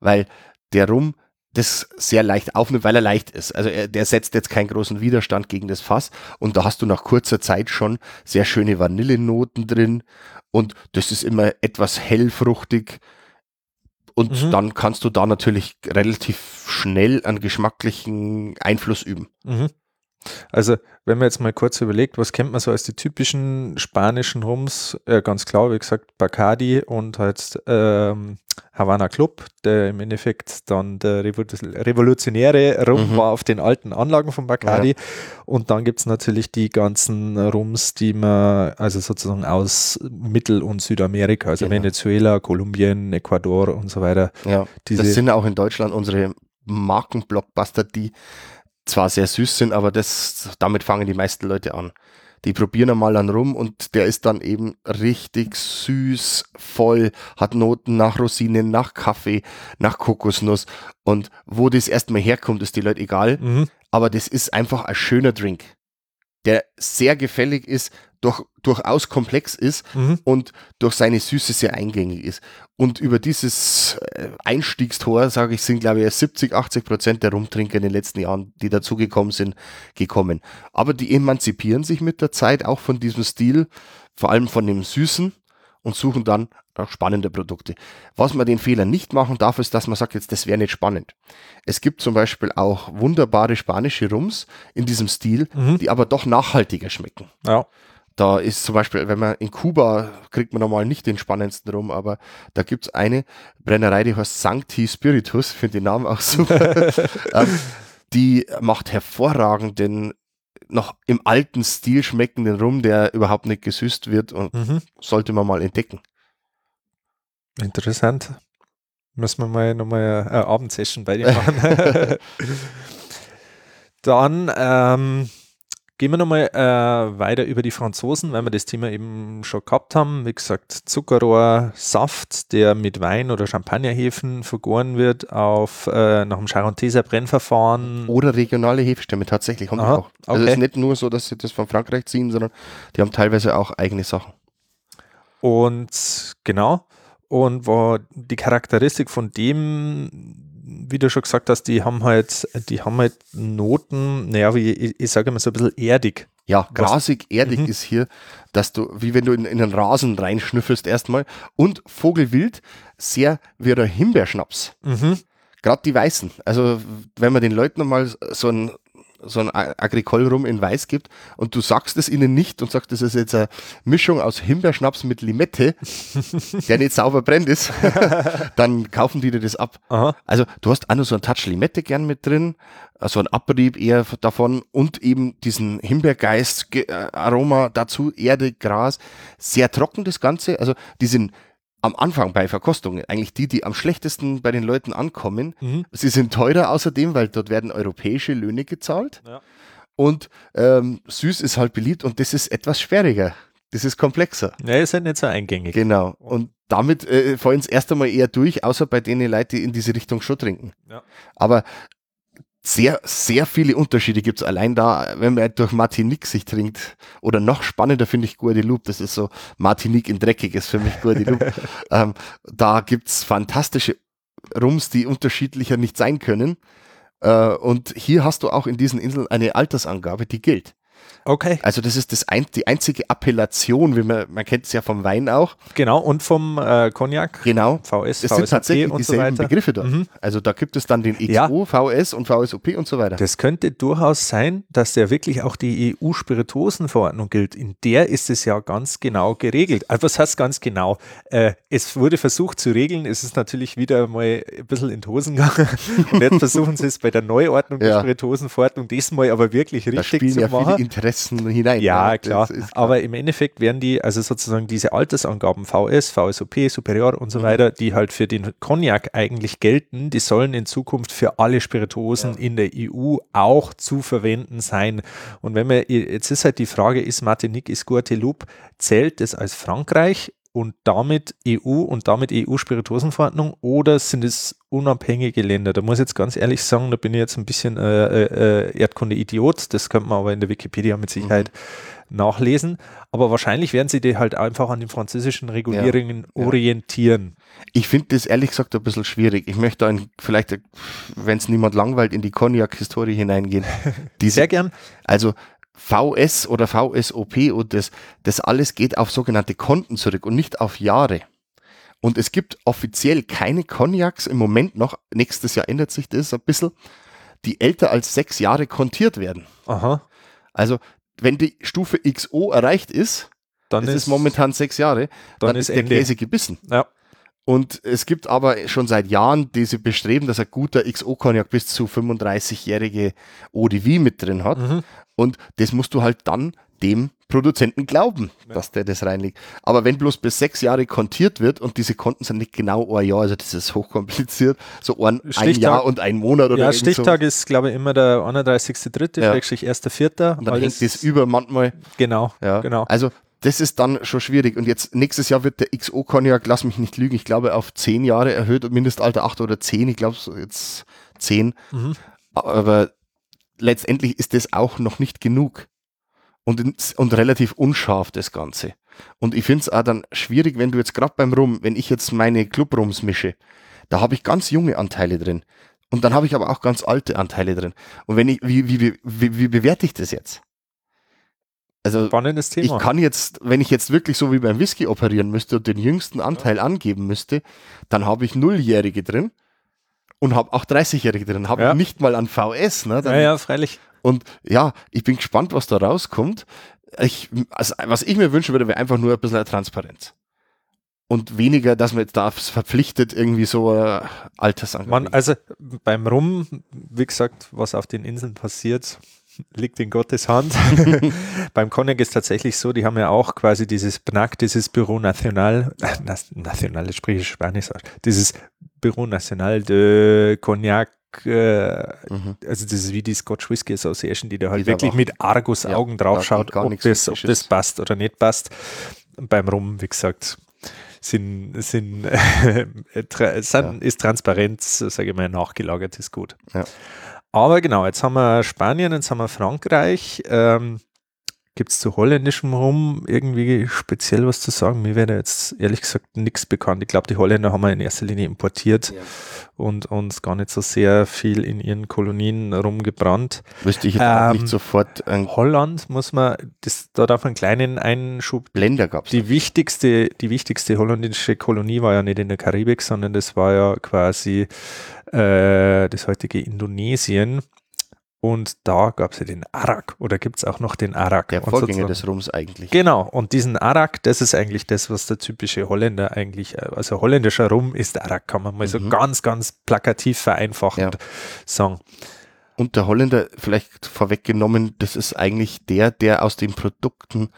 weil der Rum das sehr leicht aufnimmt, weil er leicht ist. Also er, der setzt jetzt keinen großen Widerstand gegen das Fass und da hast du nach kurzer Zeit schon sehr schöne Vanillenoten drin und das ist immer etwas hellfruchtig und Mhm. dann kannst du da natürlich relativ schnell einen geschmacklichen Einfluss üben. Mhm. Also, wenn man jetzt mal kurz überlegt, was kennt man so als die typischen spanischen Rums? Äh, ganz klar, wie gesagt, Bacardi und halt ähm, Havana Club, der im Endeffekt dann der Revo- revolutionäre Rum Mhm. war auf den alten Anlagen von Bacardi. Und dann gibt es natürlich die ganzen Rums, die man, also sozusagen aus Mittel- und Südamerika, also Genau. Venezuela, Kolumbien, Ecuador und so weiter. Ja, Diese- das sind auch in Deutschland unsere Markenblockbuster, die zwar sehr süß sind, aber das, damit fangen die meisten Leute an. Die probieren einmal dann rum und der ist dann eben richtig süß, voll, hat Noten nach Rosinen, nach Kaffee, nach Kokosnuss. Und wo das erstmal herkommt, ist die Leute egal. Mhm. Aber das ist einfach ein schöner Drink, der sehr gefällig ist, durch, durchaus komplex ist Mhm. und durch seine Süße sehr eingängig ist. Und über dieses äh, Einstiegstor, sage ich, sind glaube ich 70, 80 Prozent der Rumtrinker in den letzten Jahren, die dazugekommen sind, gekommen. Aber die emanzipieren sich mit der Zeit auch von diesem Stil, vor allem von dem Süßen und suchen dann nach spannende Produkte. Was man den Fehler nicht machen darf, ist, dass man sagt, jetzt das wäre nicht spannend. Es gibt zum Beispiel auch wunderbare spanische Rums in diesem Stil, Mhm. die aber doch nachhaltiger schmecken. Ja. Da ist zum Beispiel, wenn man in Kuba kriegt man normal nicht den spannendsten rum, aber da gibt es eine Brennerei, die heißt Sancti Spiritus, ich finde den Namen auch super. ähm, die macht hervorragenden, noch im alten Stil schmeckenden Rum, der überhaupt nicht gesüßt wird und Mhm. sollte man mal entdecken. Interessant. Müssen wir mal nochmal eine Abendsession bei dir machen. Dann ähm, gehen wir nochmal äh, weiter über die Franzosen, weil wir das Thema eben schon gehabt haben. Wie gesagt, Zuckerrohr, Saft, der mit Wein oder Champagnerhefen vergoren wird, auf, äh, nach dem Charenteser Brennverfahren. Oder regionale Hefestämme, tatsächlich haben Aha, die auch. Also es okay. ist nicht nur so, dass sie das von Frankreich ziehen, sondern die haben teilweise auch eigene Sachen. Und genau. Und war die Charakteristik von dem, wie du schon gesagt hast, die haben halt, die haben halt Noten, naja, wie ich, ich sage immer so ein bisschen erdig. Ja, Was- grasig, erdig Mhm. ist hier, dass du, wie wenn du in, in den Rasen reinschnüffelst erstmal. Und Vogelwild, sehr wie der Himbeerschnaps. Mhm. Gerade die Weißen. Also, wenn man den Leuten mal so ein, so ein A- Agricole-Rum in Weiß gibt und du sagst es ihnen nicht und sagst, das ist jetzt eine Mischung aus Himbeerschnaps mit Limette, der nicht sauber brennt ist, dann kaufen die dir das ab. Aha. Also du hast auch noch so einen Touch Limette gern mit drin, so ein Abrieb eher davon und eben diesen Himbeergeist, Ge- äh, Aroma dazu, Erde, Gras, sehr trocken das Ganze. Also die sind am Anfang bei Verkostungen eigentlich die, die am schlechtesten bei den Leuten ankommen. Mhm. Sie sind teurer außerdem, weil dort werden europäische Löhne gezahlt. Ja. und ähm, süß ist halt beliebt und das ist etwas schwieriger. Das ist komplexer. Ja, ist halt nicht so eingängig. Genau. Und damit äh, fallen es erst einmal eher durch, außer bei denen Leute, die in diese Richtung schon trinken. Ja. Aber sehr, sehr viele Unterschiede gibt es allein da, wenn man durch Martinique sich trinkt. Oder noch spannender finde ich Guadeloupe. Das ist so Martinique in Dreckiges für mich Guadeloupe. ähm, da gibt es fantastische Rums, die unterschiedlicher nicht sein können. Äh, und hier hast du auch in diesen Inseln eine Altersangabe, die gilt. Okay. Also das ist das ein, die einzige Appellation, wie man, man kennt es ja vom Wein auch. Genau, und vom äh, Cognac. Genau. VS, Es sind VSOP tatsächlich und so dieselben weiter. Begriffe dort. Mhm. Also da gibt es dann den XO, Ja. VS und VSOP und so weiter. Das könnte durchaus sein, dass der wirklich auch die EU-Spirituosenverordnung gilt. In der ist es ja ganz genau geregelt. Also was heißt ganz genau? Äh, es wurde versucht zu regeln, es ist natürlich wieder mal ein bisschen in die Hosen gegangen. Und jetzt versuchen sie es bei der Neuordnung der Ja. Spirituosenverordnung diesmal aber wirklich richtig zu ja machen. viele Interessen hinein. Ja, Das klar. ist Aber im Endeffekt werden die, also sozusagen diese Altersangaben VS, VSOP, Superior und so Mhm. weiter, die halt für den Cognac eigentlich gelten, die sollen in Zukunft für alle Spirituosen in der EU auch zu verwenden sein. Und wenn man, jetzt ist halt die Frage, ist Martinique, ist Guadeloupe, zählt es als Frankreich und damit EU und damit EU-Spirituosenverordnung oder sind es unabhängige Länder? Da muss ich jetzt ganz ehrlich sagen, da bin ich jetzt ein bisschen äh, äh, Erdkunde-Idiot, das könnte man aber in der Wikipedia mit Sicherheit nachlesen. Aber wahrscheinlich werden sie die halt einfach an den französischen Regulierungen Ja. orientieren. Ich finde das ehrlich gesagt ein bisschen schwierig. Ich möchte ein, vielleicht, wenn es niemand langweilt, in die Cognac-Historie hineingehen. Diese, Sehr gern. also VS oder VSOP und das, das alles geht auf sogenannte Konten zurück und nicht auf Jahre. Und es gibt offiziell keine Cognacs im Moment noch, nächstes Jahr ändert sich das ein bisschen, die älter als sechs Jahre kontiert werden. Aha. Also wenn die Stufe XO erreicht ist, Dann ist, momentan sechs Jahre, dann dann, ist ist der. Käse gebissen. Ja. Und es gibt aber schon seit Jahren diese Bestreben, dass ein guter XO-Cognac bis zu 35-jährige ODV mit drin hat. Mhm. Und das musst du halt dann dem Produzenten glauben, dass der das reinlegt. Aber wenn bloß bis sechs Jahre kontiert wird und diese Konten sind nicht genau ein Jahr, also das ist hochkompliziert, so ein, ein Stichtag- Jahr und ein Monat oder Ja, so. Stichtag ist, glaube ich, immer der 31.3., Ja. Schrägstrich 1.4. Und dann hängt das über manchmal. Genau, Ja. genau. Also das ist dann schon schwierig. Und jetzt nächstes Jahr wird der XO-Cognac, lass mich nicht lügen, ich glaube auf zehn Jahre erhöht und Mindestalter acht oder zehn, ich glaube jetzt zehn. Mhm. Aber letztendlich ist das auch noch nicht genug. Und, und relativ unscharf das Ganze. Und ich finde es auch dann schwierig, wenn du jetzt gerade beim Rum, wenn ich jetzt meine Clubrums mische, da habe ich ganz junge Anteile drin. Und dann habe ich aber auch ganz alte Anteile drin. Und wenn ich, wie, wie, wie, wie, bewerte ich das jetzt? Also Spannendes ich Thema. kann jetzt, wenn ich jetzt wirklich so wie beim Whisky operieren müsste und den jüngsten Anteil angeben müsste, dann habe ich Nulljährige drin und habe auch 30-Jährige drin. Habe Ja. ich nicht mal an VS. Ne? Dann, ja, ja, freilich. Und ja, ich bin gespannt, was da rauskommt. Ich, also, was ich mir wünschen würde, wäre einfach nur ein bisschen Transparenz. Und weniger, dass man jetzt da verpflichtet, irgendwie so äh, Altersangaben. Man, also beim Rum, wie gesagt, was auf den Inseln passiert, liegt in Gottes Hand. beim Cognac ist tatsächlich so, die haben ja auch quasi dieses BNAC, dieses Büro Nacional, äh, Nacional, das spreche ich Spanisch aus, dieses Büro Nacional de Cognac, äh, Mhm. also das ist wie die Scotch Whisky Association, die da halt Die wirklich mit Argusaugen da drauf geht schaut, gar ob das, ob das passt oder nicht passt. Und beim Rum, wie gesagt, sind, sind, äh, tra sind ist Transparenz, sage ich mal, nachgelagert, ist gut. Ja. Aber genau, jetzt haben wir Spanien, jetzt haben wir Frankreich. Ähm, Gibt es zu holländischem Rum irgendwie speziell was zu sagen? Mir wäre jetzt ehrlich gesagt nichts bekannt. Ich glaube, die Holländer haben wir in erster Linie importiert Ja. und uns gar nicht so sehr viel in ihren Kolonien rumgebrannt. Wüsste ich jetzt auch Ähm, nicht sofort. Ein Holland muss man, das, da darf man einen kleinen Einschub Blender gab es. die wichtigste, die wichtigste holländische Kolonie war ja nicht in der Karibik, sondern das war ja quasi äh, das heutige Indonesien. Und da gab es ja den Arak oder gibt es auch noch den Arak. Der Vorgänger des Rums eigentlich. Genau, und diesen Arak, das ist eigentlich das, was der typische Holländer eigentlich, äh, also holländischer Rum ist Arak, kann man mal so Mhm. ganz, ganz plakativ vereinfachend sagen. Und der Holländer, vielleicht vorweggenommen, das ist eigentlich der, der aus den Produkten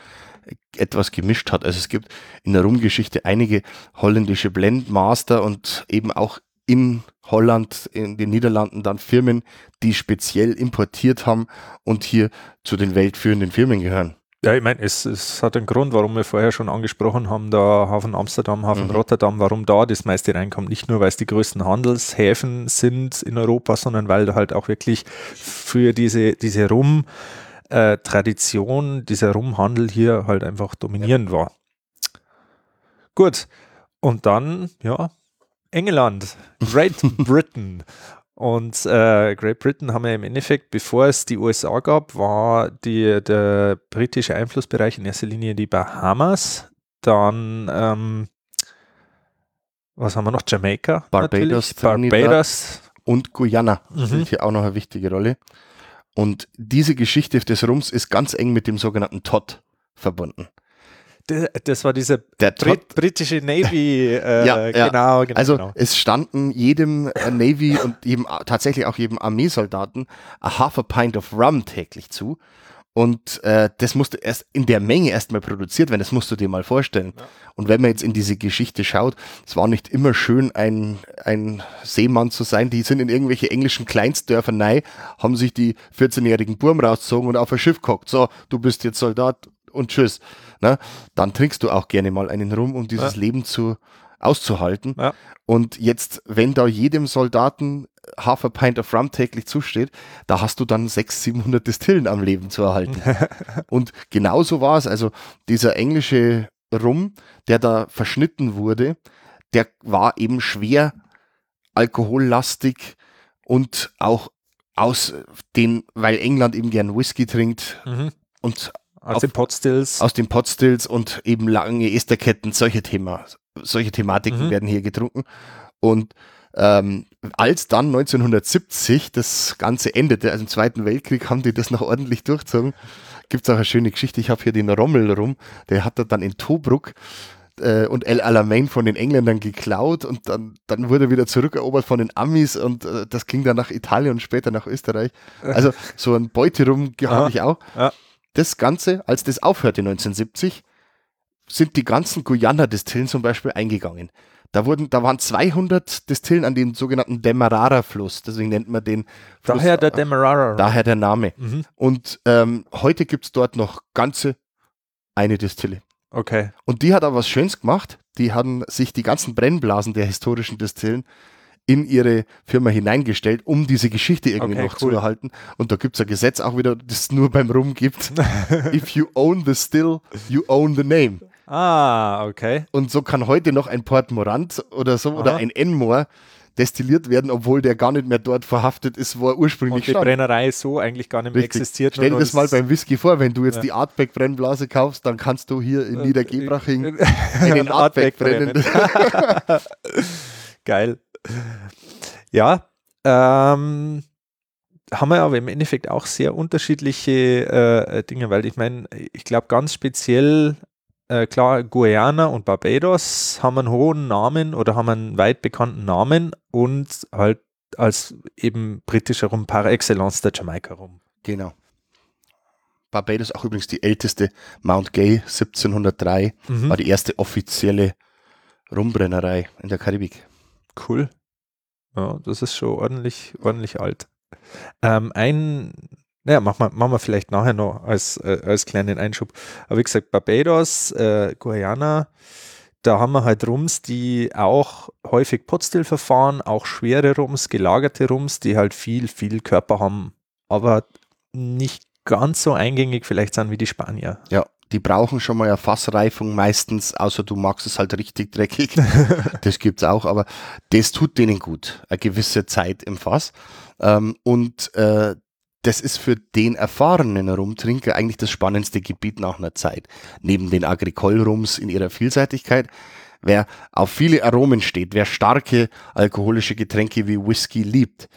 etwas gemischt hat. Also es gibt in der Rumgeschichte einige holländische Blendmaster und eben auch in Holland, in den Niederlanden dann Firmen, die speziell importiert haben und hier zu den weltführenden Firmen gehören. Ja, ich meine, es, es hat einen Grund, warum wir vorher schon angesprochen haben, da Hafen Amsterdam, Hafen mhm. Rotterdam, warum da das meiste reinkommt. Nicht nur, weil es die größten Handelshäfen sind in Europa, sondern weil da halt auch wirklich für diese, diese Rum-Tradition, äh, dieser Rumhandel hier halt einfach dominierend ja. war. Gut. Und dann, ja, England, Great Britain. Und äh, Great Britain haben wir im Endeffekt, bevor es die USA gab, war die, der britische Einflussbereich in erster Linie die Bahamas, dann ähm, was haben wir noch? Jamaika, Barbados, Barbados und Guyana mhm. spielt hier auch noch eine wichtige Rolle. Und diese Geschichte des Rums ist ganz eng mit dem sogenannten Todd verbunden. Das war diese Brit britische Navy, äh, ja, ja. Genau, genau, Also genau. es standen jedem äh, Navy und jedem, tatsächlich auch jedem Armeesoldaten a half a pint of rum täglich zu. Und äh, das musste erst in der Menge erstmal produziert werden, das musst du dir mal vorstellen. Ja. Und wenn man jetzt in diese Geschichte schaut, es war nicht immer schön, ein, ein Seemann zu sein. Die sind in irgendwelche englischen Kleinstdörfer nein, haben sich die 14-jährigen Burm rausgezogen und auf ein Schiff gehockt. So, du bist jetzt Soldat und tschüss ne, dann trinkst du auch gerne mal einen Rum, um dieses ja. Leben zu auszuhalten. Ja. Und jetzt, wenn da jedem Soldaten half a pint of rum täglich zusteht, da hast du dann 600, 700 Distillen am Leben zu erhalten. und genauso war es. Also dieser englische Rum, der da verschnitten wurde, der war eben schwer alkohollastig und auch aus den, weil England eben gern Whisky trinkt mhm. und aus den Potstills. Aus den Potstills und eben lange Esterketten, solche Thema, solche Thematiken mhm. werden hier getrunken. Und ähm, als dann 1970 das Ganze endete, also im Zweiten Weltkrieg, haben die das noch ordentlich durchzogen. Gibt es auch eine schöne Geschichte. Ich habe hier den Rommel rum, der hat er dann in Tobruk äh, und El Alamein von den Engländern geklaut und dann, dann wurde er wieder zurückerobert von den Amis und äh, das ging dann nach Italien und später nach Österreich. Also so ein Beuterum habe ich auch. Ja das Ganze, als das aufhörte 1970, sind die ganzen Guyana-Distillen zum Beispiel eingegangen. Da, wurden, da waren 200 Distillen an dem sogenannten Demerara-Fluss, deswegen nennt man den Fluss, Daher der Demerara. Daher der Name. Mhm. Und ähm, heute gibt es dort noch ganze eine Distille. Okay. Und die hat aber was Schönes gemacht. Die haben sich die ganzen Brennblasen der historischen Distillen in ihre Firma hineingestellt, um diese Geschichte irgendwie okay, noch cool. zu erhalten. Und da gibt es ein Gesetz auch wieder, das es nur beim Rum gibt. If you own the still, you own the name. Ah, okay. Und so kann heute noch ein Port Morant oder so Aha. oder ein Enmore destilliert werden, obwohl der gar nicht mehr dort verhaftet ist, wo er ursprünglich Und die stand. Brennerei so eigentlich gar nicht mehr Richtig. existiert. Stell dir das mal beim Whisky vor, wenn du jetzt ja. die Artback Brennblase kaufst, dann kannst du hier in äh, Niedergebraching einen Artback brennen. Geil. Ja, ähm, haben wir aber im Endeffekt auch sehr unterschiedliche äh, Dinge, weil ich meine, ich glaube ganz speziell, äh, klar, Guyana und Barbados haben einen hohen Namen oder haben einen weit bekannten Namen und halt als eben britischer Rum par excellence der Jamaika Rum. Genau. Barbados auch übrigens die älteste Mount Gay 1703 mhm. war die erste offizielle Rumbrennerei in der Karibik. Cool. Ja, das ist schon ordentlich, ordentlich alt. Ähm, ein, naja, machen wir, machen wir vielleicht nachher noch als, äh, als kleinen Einschub. Aber wie gesagt, Barbados, äh, Guyana, da haben wir halt Rums, die auch häufig Potstill-Verfahren, auch schwere Rums, gelagerte Rums, die halt viel, viel Körper haben, aber nicht ganz so eingängig vielleicht sind wie die Spanier. Ja, die brauchen schon mal eine Fassreifung meistens, außer du magst es halt richtig dreckig. das gibt es auch, aber das tut denen gut, eine gewisse Zeit im Fass. Ähm, und äh, das ist für den erfahrenen Rumtrinker eigentlich das spannendste Gebiet nach einer Zeit. Neben den Agricole-Rums in ihrer Vielseitigkeit. Wer auf viele Aromen steht, wer starke alkoholische Getränke wie Whisky liebt,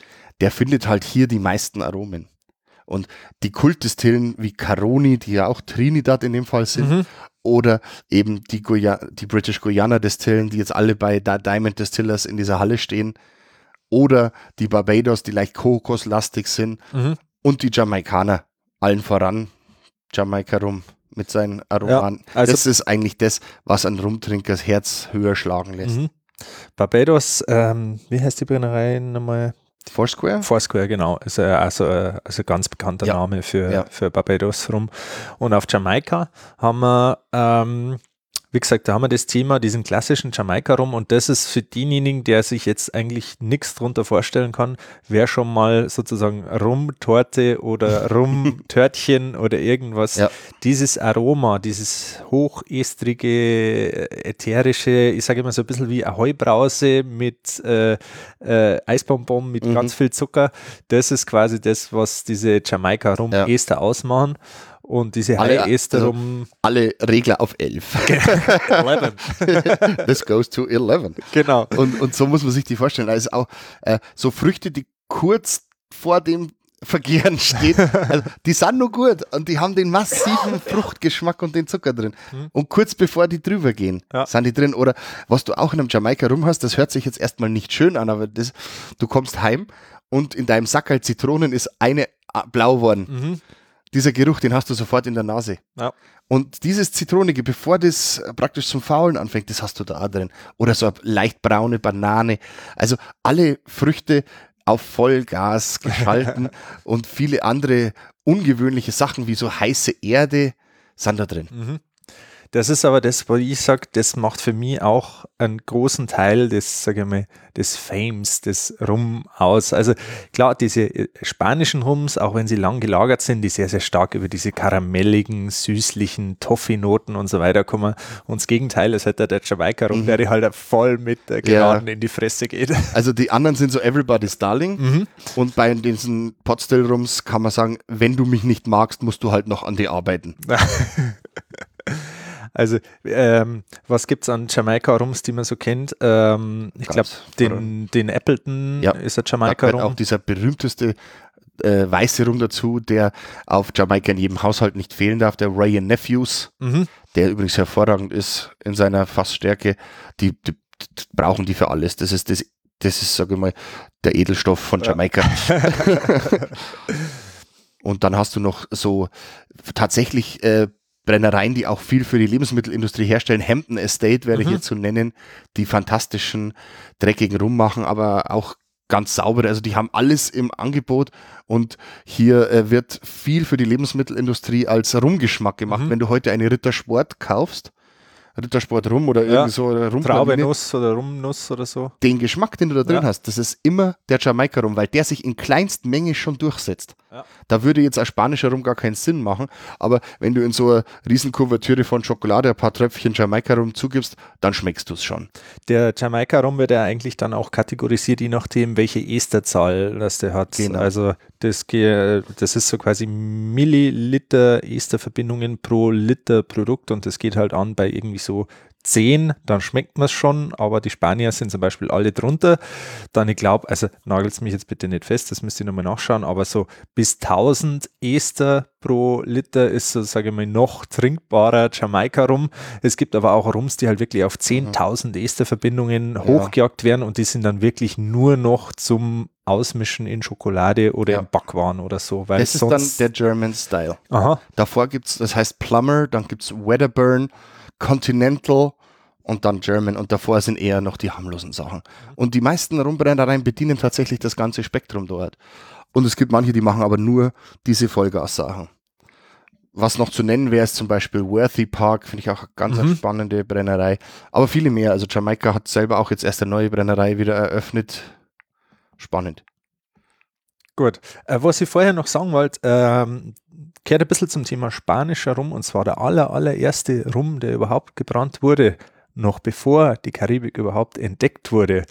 der findet halt hier die meisten Aromen. Und die Kultdistillen wie Caroni, die ja auch Trinidad in dem Fall sind, mhm. oder eben die, Goya die British Guiana Distillen, die jetzt alle bei Diamond Distillers in dieser Halle stehen, oder die Barbados, die leicht kokoslastig sind, mhm. und die Jamaikaner, allen voran Jamaika Rum mit seinen Aromen. Ja, also das ist eigentlich das, was ein Rumtrinkers Herz höher schlagen lässt. Mhm. Barbados, ähm, wie heißt die Brennerei nochmal? Foursquare? Foursquare, genau. Ist äh, also, äh, also ganz bekannter Ja. Name für, Ja. für Barbados rum. Und auf Jamaika haben wir, ähm, wie gesagt, da haben wir das Thema, diesen klassischen Jamaika rum. Und das ist für denjenigen, der sich jetzt eigentlich nichts drunter vorstellen kann, wer schon mal sozusagen Rum-Torte oder Rum-Törtchen oder irgendwas, Ja. dieses Aroma, dieses hochestrige, äh, ätherische, ich sage immer so ein bisschen wie eine Heubrause mit äh, äh, Eisbonbon mit Mhm. ganz viel Zucker. Das ist quasi das, was diese Jamaika Rum Ja. Ausmachen. Und diese Alle- High Ester also- Alle Regler auf 11. This goes to 11. genau. Und, und so muss man sich die vorstellen. Also auch äh, so Früchte, die kurz vor dem Vergehren stehen, also die sind nur gut und die haben den massiven Fruchtgeschmack und den Zucker drin. Und kurz bevor die drüber gehen, Ja. sind die drin. Oder was du auch in einem Jamaika rum hast, das hört sich jetzt erstmal nicht schön an, aber das, du kommst heim und in deinem Sackerl Zitronen ist eine ah, blau worden. Mhm. Dieser Geruch, den hast du sofort in der Nase. Ja. Und dieses Zitronige, bevor das praktisch zum Faulen anfängt, das hast du da auch drin. Oder so eine leicht braune Banane. Also alle Früchte auf Vollgas geschalten und viele andere ungewöhnliche Sachen wie so heiße Erde sind da drin. Mhm. Das ist aber das, wo ich sage, das macht für mich auch einen großen Teil des, sage ich mal, des Fames, des Rum aus. Also klar, diese äh, spanischen Rums, auch wenn sie lang gelagert sind, die sehr, sehr stark über diese karamelligen, süßlichen Toffee-Noten und so weiter kommen. Und das Gegenteil ist halt der, der Jamaika Rum, Mhm. der die halt voll mit der Geraden in die Fresse geht. Also die anderen sind so Everybody's Darling. Mhm. Und bei diesen Potstill-Rums kann man sagen, wenn du mich nicht magst, musst du halt noch an dir arbeiten. Also, ähm, was gibt es an Jamaika-Rums, die man so kennt? Ähm, ich glaube, den, den Appleton Ja, ist gehört Jamaika-Rum. auch dieser berühmteste äh, weiße Rum dazu, der auf Jamaika in jedem Haushalt nicht fehlen darf, der Ray and Nephews, Mhm. der übrigens hervorragend ist in seiner Fassstärke. Die, die, die brauchen die für alles. Das ist das, das ist, sage ich mal, der Edelstoff von Ja. Jamaika. Und dann hast du noch so tatsächlich äh, Brennereien, die auch viel für die Lebensmittelindustrie herstellen. Hampton Estate wäre Mhm. hier zu nennen, die fantastischen, dreckigen Rum machen, aber auch ganz saubere. Also die haben alles im Angebot und hier äh, wird viel für die Lebensmittelindustrie als Rumgeschmack gemacht. Mhm. Wenn du heute eine Rittersport kaufst, Rittersport Rum oder Ja. irgendwie so eine Rumpraline, Traubenuss oder Rumnuss oder so. den Geschmack, den du da drin Ja. hast, das ist immer der Jamaika Rum, weil der sich in kleinsten Menge schon durchsetzt. Ja. Da würde jetzt ein spanischer Rum gar keinen Sinn machen, aber wenn du in so einer riesen Kuvertüre von Schokolade ein paar Tröpfchen Jamaika Rum zugibst, dann schmeckst du es schon. Der Jamaika Rum wird ja eigentlich dann auch kategorisiert, je nachdem, welche Esterzahl das der hat. Genau. Also das, das ist so quasi Milliliter Esterverbindungen pro Liter Produkt und das geht halt an bei irgendwie so 10, dann schmeckt man es schon, aber die Spanier sind zum Beispiel alle drunter. Dann, ich glaube, also nagelt mich jetzt bitte nicht fest, das müsst ihr nochmal nachschauen, aber so bis 1000 Ester pro Liter ist so, sage ich mal, noch trinkbarer Jamaika rum. Es gibt aber auch Rums, die halt wirklich auf 10.000 Esterverbindungen hochgejagt werden und die sind dann wirklich nur noch zum Ausmischen in Schokolade oder Ja. in Backwaren oder so. Weil Das ist dann der German Style. Aha, Davor gibt es, das heißt Plummer, dann gibt es Wedderburn, Continental und dann German und davor sind eher noch die harmlosen Sachen. Und die meisten Rumbrennereien bedienen tatsächlich das ganze Spektrum dort. Und es gibt manche, die machen aber nur diese Vollgas-Sachen. Was noch zu nennen wäre, ist zum Beispiel Worthy Park, finde ich auch eine ganz Mhm. spannende Brennerei. Aber viele mehr. Also Jamaika hat selber auch jetzt erst eine neue Brennerei wieder eröffnet. Spannend. Gut. Äh, was ich vorher noch sagen wollte, ähm, kehrt ein bisschen zum Thema spanischer Rum und zwar der aller, allererste Rum, der überhaupt gebrannt wurde, noch bevor die Karibik überhaupt entdeckt wurde.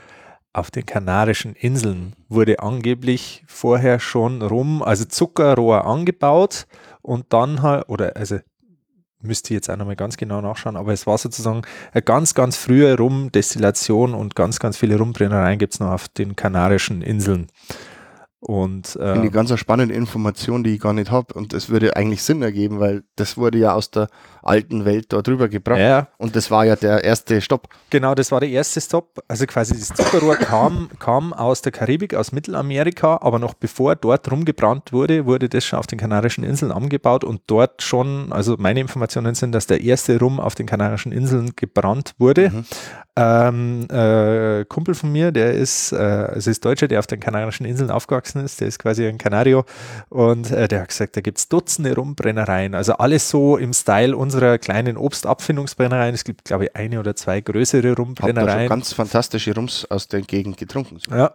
Auf den Kanarischen Inseln wurde angeblich vorher schon Rum, also Zuckerrohr angebaut und dann halt, oder also müsste ich jetzt auch nochmal ganz genau nachschauen, aber es war sozusagen eine ganz, ganz frühe Rumdestillation und ganz, ganz viele Rumbrennereien gibt es noch auf den Kanarischen Inseln. Und, äh, ich ganz eine spannende Information, die ich gar nicht habe. Und das würde eigentlich Sinn ergeben, weil das wurde ja aus der alten Welt da drüber gebracht. Ja. Und das war ja der erste Stopp. Genau, das war der erste Stopp. Also quasi das Zuckerrohr kam, kam aus der Karibik, aus Mittelamerika, aber noch bevor dort rumgebrannt wurde, wurde das schon auf den Kanarischen Inseln angebaut und dort schon, also meine Informationen sind, dass der erste Rum auf den Kanarischen Inseln gebrannt wurde. Mhm. Ähm, äh, Kumpel von mir, der ist, äh, also ist Deutscher, der auf den Kanarischen Inseln aufgewachsen ist, der ist quasi ein Kanario und äh, der hat gesagt, da gibt es Dutzende Rumbrennereien, also alles so im Style unserer kleinen Obstabfindungsbrennereien. Es gibt, glaube ich, eine oder zwei größere Rumbrennereien. Hab da ganz fantastische Rums aus der Gegend getrunken. Ja. ja.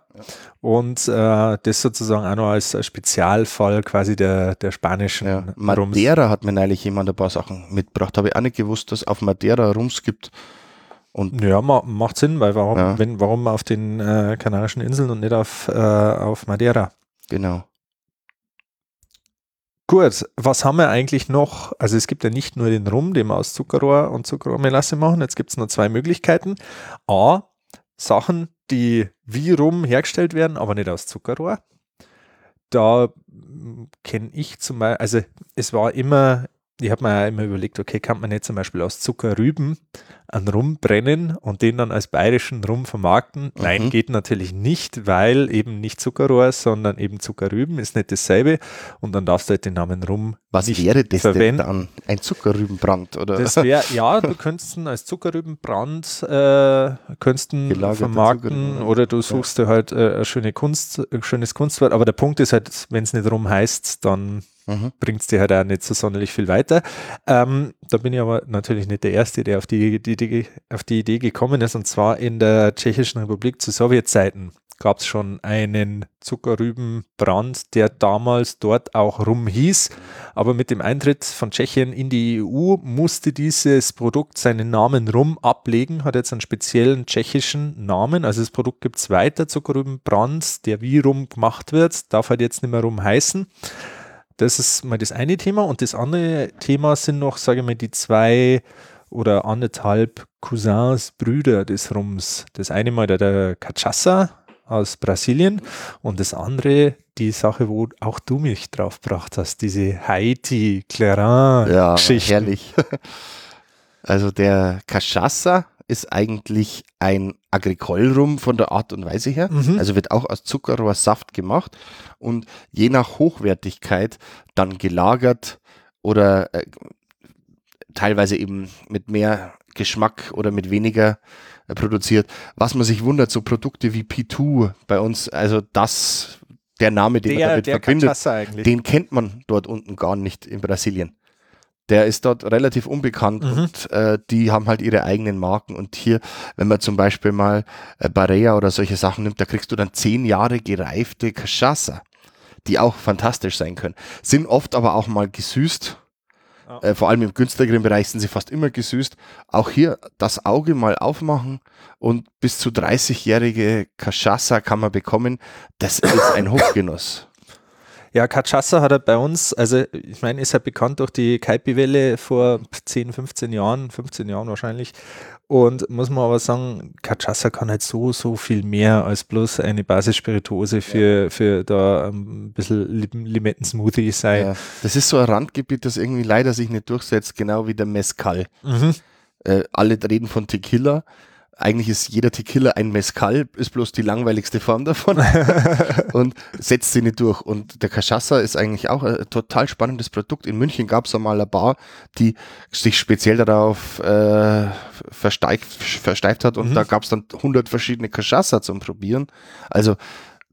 Und äh, das sozusagen auch noch als Spezialfall quasi der, der spanischen ja. Madeira Rums. hat mir neulich jemand ein paar Sachen mitgebracht. Habe ich auch nicht gewusst, dass es auf Madeira Rums gibt und ja, ma macht Sinn, weil warum, ja. wenn, warum auf den äh, Kanarischen Inseln und nicht auf, äh, auf Madeira? Genau. Gut, was haben wir eigentlich noch? Also es gibt ja nicht nur den Rum, den wir aus Zuckerrohr und Zuckerrohrmelasse machen. Jetzt gibt es nur zwei Möglichkeiten. A, Sachen, die wie Rum hergestellt werden, aber nicht aus Zuckerrohr. Da hm, kenne ich zum Beispiel, also es war immer ich habe mir ja immer überlegt, okay, kann man nicht zum Beispiel aus Zuckerrüben einen Rum brennen und den dann als bayerischen Rum vermarkten? Mhm. Nein, geht natürlich nicht, weil eben nicht Zuckerrohr, sondern eben Zuckerrüben ist nicht dasselbe und dann darfst du halt den Namen Rum Was nicht wäre das verwenden. denn dann? Ein Zuckerrübenbrand, oder? Das wäre, ja, du könntest ihn als Zuckerrübenbrand äh, könntest vermarkten oder du suchst ja. dir halt äh, eine schöne Kunst, ein schönes Kunstwort, aber der Punkt ist halt, wenn es nicht Rum heißt, dann mhm. bringt es dir halt auch nicht so sonderlich viel weiter. Ähm, da bin ich aber natürlich nicht der Erste, der auf die, die, die, auf die Idee gekommen ist. Und zwar in der Tschechischen Republik zu Sowjetzeiten gab es schon einen Zuckerrübenbrand, der damals dort auch rum hieß. Aber mit dem Eintritt von Tschechien in die EU musste dieses Produkt seinen Namen rum ablegen, hat jetzt einen speziellen tschechischen Namen. Also das Produkt gibt es weiter, Zuckerrübenbrand, der wie rum gemacht wird, darf halt jetzt nicht mehr rum heißen. Das ist mal das eine Thema. Und das andere Thema sind noch, sage ich mal, die zwei oder anderthalb Cousins, Brüder des Rums. Das eine mal der, der Cachaça aus Brasilien und das andere die Sache, wo auch du mich drauf gebracht hast, diese Haiti Clarin ja, herrlich. Also der Cachaça ist eigentlich ein Agricole-Rum von der Art und Weise her. Mhm. Also wird auch aus Zuckerrohrsaft gemacht und je nach Hochwertigkeit dann gelagert oder äh, teilweise eben mit mehr Geschmack oder mit weniger äh, produziert. Was man sich wundert, so Produkte wie P2 bei uns, also das, der Name, den der, man damit verbindet, den kennt man dort unten gar nicht in Brasilien der ist dort relativ unbekannt mhm. und äh, die haben halt ihre eigenen Marken. Und hier, wenn man zum Beispiel mal äh, Barea oder solche Sachen nimmt, da kriegst du dann zehn Jahre gereifte Cachaça, die auch fantastisch sein können. Sind oft aber auch mal gesüßt. Ja. Äh, vor allem im günstigeren Bereich sind sie fast immer gesüßt. Auch hier das Auge mal aufmachen und bis zu 30-jährige Cachaça kann man bekommen. Das ist ein Hochgenuss. Ja, Cachaça hat er bei uns, also ich meine, ist er bekannt durch die Kaipi-Welle vor 10, 15 Jahren, 15 Jahren wahrscheinlich. Und muss man aber sagen, Cachaça kann halt so, so viel mehr als bloß eine Basisspirituose für, ja. für da ein bisschen Limetten-Smoothie sein. Ja. Das ist so ein Randgebiet, das irgendwie leider sich nicht durchsetzt, genau wie der Mezcal. Mhm. Äh, alle reden von Tequila eigentlich ist jeder Tequila ein Mezcal, ist bloß die langweiligste Form davon und setzt sie nicht durch. Und der Cachaça ist eigentlich auch ein total spannendes Produkt. In München gab es einmal eine Bar, die sich speziell darauf äh, versteift, versteift hat und mhm. da gab es dann 100 verschiedene Cachaça zum Probieren. Also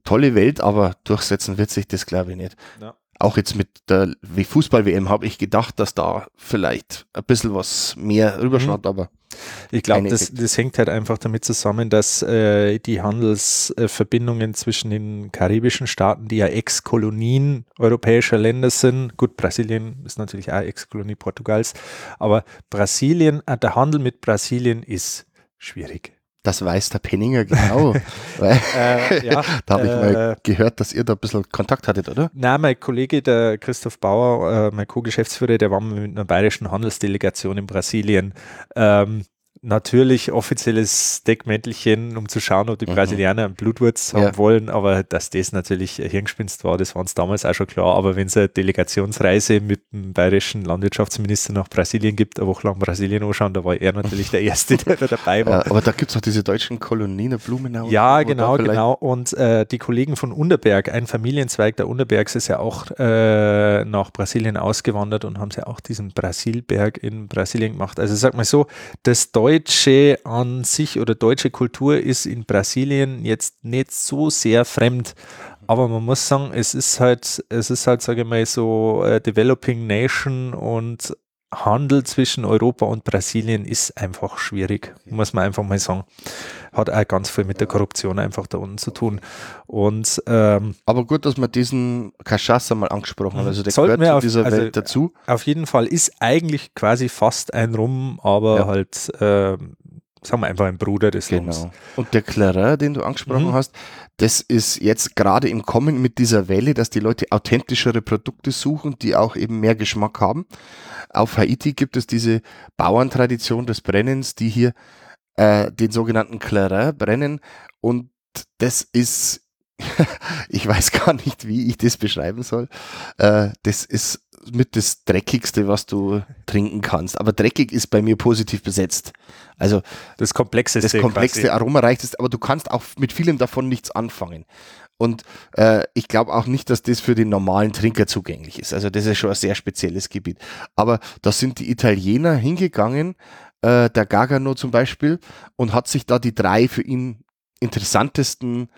tolle Welt, aber durchsetzen wird sich das glaube ich nicht. Ja auch jetzt mit der Fußball-WM habe ich gedacht, dass da vielleicht ein bisschen was mehr rüberschnappt, mhm. aber ich glaube, das, das, hängt halt einfach damit zusammen, dass äh, die Handelsverbindungen zwischen den karibischen Staaten, die ja Ex-Kolonien europäischer Länder sind, gut, Brasilien ist natürlich auch Ex-Kolonie Portugals, aber Brasilien, äh, der Handel mit Brasilien ist schwierig. Das weiß der Penninger genau. Äh, ja, da habe ich äh, mal gehört, dass ihr da ein bisschen Kontakt hattet, oder? Nein, mein Kollege, der Christoph Bauer, äh, mein Co-Geschäftsführer, der war mit einer bayerischen Handelsdelegation in Brasilien. Ähm, natürlich offizielles Deckmäntelchen, um zu schauen, ob die Mhm. Brasilianer einen Blutwurz haben Ja. wollen, aber dass das natürlich Hirngespinst war, das war uns damals auch schon klar. Aber wenn es eine Delegationsreise mit dem bayerischen Landwirtschaftsminister nach Brasilien gibt, eine Woche lang Brasilien anschauen, da war er natürlich der Erste, der da dabei war. Ja, aber da gibt es auch diese deutschen Kolonien, der Blumenau. Ja, genau, genau. Und äh, die Kollegen von Unterberg, ein Familienzweig der Unterbergs, ist ja auch äh, nach Brasilien ausgewandert und haben ja auch diesen Brasilberg in Brasilien gemacht. Also sag mal so, das Deutsche an sich oder deutsche Kultur ist in Brasilien jetzt nicht so sehr fremd. Aber man muss sagen, es ist halt, es ist halt, sage ich mal, so äh, Developing Nation und Handel zwischen Europa und Brasilien ist einfach schwierig, muss man einfach mal sagen. Hat auch ganz viel mit der Korruption einfach da unten zu tun. Und ähm, Aber gut, dass wir diesen Cachaça mal angesprochen haben. Also der gehört wir zu auf- dieser also- Welt dazu. auf jeden Fall ist eigentlich quasi fast ein Rum, aber Ja. halt, ähm, sagen wir einfach ein Bruder des Rums. Genau. Und der Clarin, den du angesprochen Mhm. hast, das ist jetzt gerade im Kommen mit dieser Welle, dass die Leute authentischere Produkte suchen, die auch eben mehr Geschmack haben. Auf Haiti gibt es diese Bauerntradition des Brennens, die hier äh, den sogenannten Clarin brennen. Und das ist, ich weiß gar nicht, wie ich das beschreiben soll. Äh, das ist mit das Dreckigste, was du trinken kannst. Aber dreckig ist bei mir positiv besetzt. Also Das Komplexeste. das komplexste quasi. aromareichste, aber du kannst auch mit vielem davon nichts anfangen. Und äh, ich glaube auch nicht, dass das für den normalen Trinker zugänglich ist. Also das ist schon ein sehr spezielles Gebiet. Aber da sind die Italiener hingegangen, äh, der Gargano zum Beispiel, und hat sich da die drei für ihn interessantesten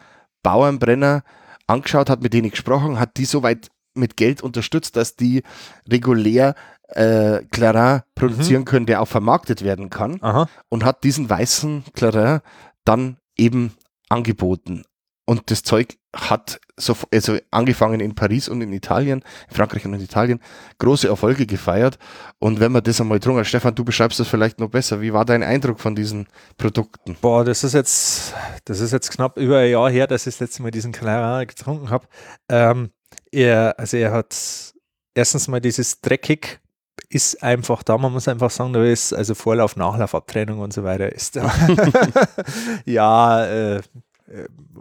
Bauernbrenner angeschaut, hat mit denen gesprochen, hat die soweit mit Geld unterstützt, dass die regulär äh, Clarin produzieren können, der auch vermarktet werden kann Aha. und hat diesen weißen Clarin dann eben angeboten. Und das Zeug hat so, also angefangen in Paris und in Italien, in Frankreich und in Italien, große Erfolge gefeiert. Und wenn man das einmal hat, Stefan, du beschreibst das vielleicht noch besser. Wie war dein Eindruck von diesen Produkten? Boah, das ist jetzt, das ist jetzt knapp über ein Jahr her, dass ich das letzte Mal diesen Clarin getrunken habe. Ähm, er, also er hat erstens mal dieses dreckig ist einfach da, man muss einfach sagen, da ist also Vorlauf, Nachlauf, Abtrennung und so weiter ist da. ja, äh,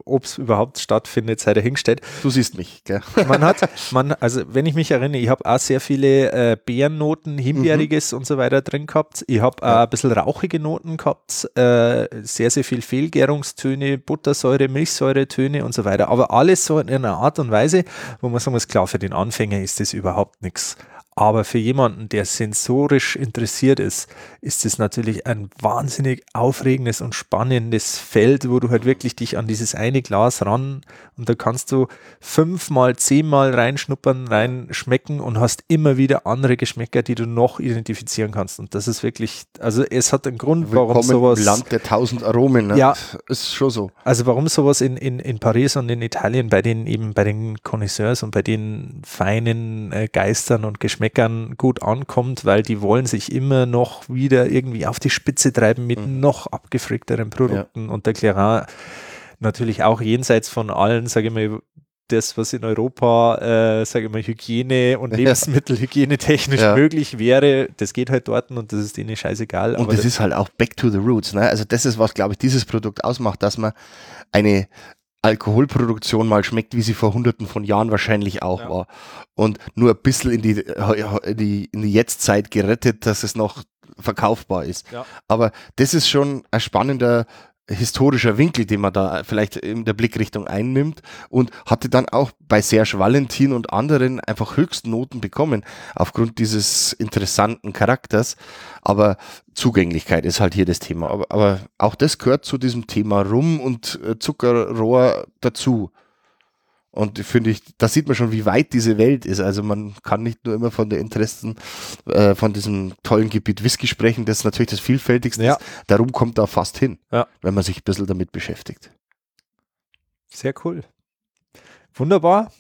ob es überhaupt stattfindet, sei dahingestellt. Du siehst mich, gell? Man hat, man, also wenn ich mich erinnere, ich habe auch sehr viele äh, Beerennoten, Himbeeriges und so weiter drin gehabt. Ich habe auch ein bisschen rauchige Noten gehabt, äh, sehr, sehr viel Fehlgärungstöne, Buttersäure, Milchsäuretöne und so weiter. Aber alles so in einer Art und Weise, wo man sagen muss, klar, für den Anfänger ist das überhaupt nichts. Aber für jemanden, der sensorisch interessiert ist, ist es natürlich ein wahnsinnig aufregendes und spannendes Feld, wo du halt wirklich dich an dieses eine Glas ran und da kannst du fünfmal, zehnmal reinschnuppern, reinschmecken und hast immer wieder andere Geschmäcker, die du noch identifizieren kannst. Und das ist wirklich, also es hat einen Grund, warum Willkommen sowas. im Land der tausend Aromen. Ne? Ja. Ist schon so. Also warum sowas in, in, in Paris und in Italien bei den eben bei den Connoisseurs und bei den feinen äh, Geistern und Geschmäckern gut ankommt, weil die wollen sich immer noch wieder irgendwie auf die Spitze treiben mit Mhm. noch abgefrickteren Produkten und der Clarin natürlich auch jenseits von allen, sage ich mal, das, was in Europa, äh, sage ich mal, Hygiene und Ja. Lebensmittelhygiene technisch Ja. möglich wäre, das geht halt dort und das ist denen scheißegal. Und aber das ist halt auch back to the roots. Ne? Also das ist, was, glaube ich, dieses Produkt ausmacht, dass man eine Alkoholproduktion mal schmeckt, wie sie vor hunderten von Jahren wahrscheinlich auch Ja. war. Und nur ein bisschen in die, in die, Jetztzeit gerettet, dass es noch verkaufbar ist. Ja. Aber das ist schon ein spannender historischer Winkel, den man da vielleicht in der Blickrichtung einnimmt und hatte dann auch bei Serge Valentin und anderen einfach Höchstnoten bekommen aufgrund dieses interessanten Charakters. Aber Zugänglichkeit ist halt hier das Thema. Aber, aber auch das gehört zu diesem Thema Rum und äh, Zuckerrohr dazu. Und finde ich, da sieht man schon, wie weit diese Welt ist. Also man kann nicht nur immer von der Interessen, äh, von diesem tollen Gebiet Whisky sprechen, das natürlich das vielfältigste Ja. ist. Darum kommt da fast hin, Ja. wenn man sich ein bisschen damit beschäftigt. Sehr cool. Wunderbar.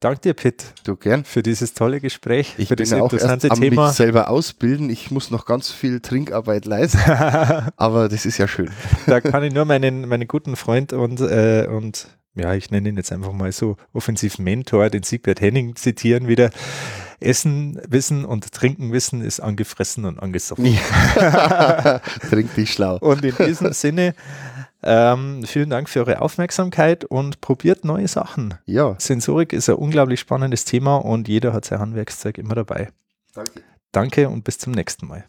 Danke dir, Pitt, Du gern. für dieses tolle Gespräch, Ich für bin dieses auch erst interessante am mich Thema. selber ausbilden. Ich muss noch ganz viel Trinkarbeit leisten, aber das ist ja schön. da kann ich nur meinen, meinen guten Freund und, äh, und ja, ich nenne ihn jetzt einfach mal so offensiven Mentor, den Siegbert Henning zitieren wieder. Essen, Wissen und Trinken Wissen ist angefressen und angesoffen. Ja. Trink dich schlau. Und in diesem Sinne, ähm, vielen Dank für eure Aufmerksamkeit und probiert neue Sachen. Ja. Sensorik ist ein unglaublich spannendes Thema und jeder hat sein Handwerkszeug immer dabei. Danke. Danke und bis zum nächsten Mal.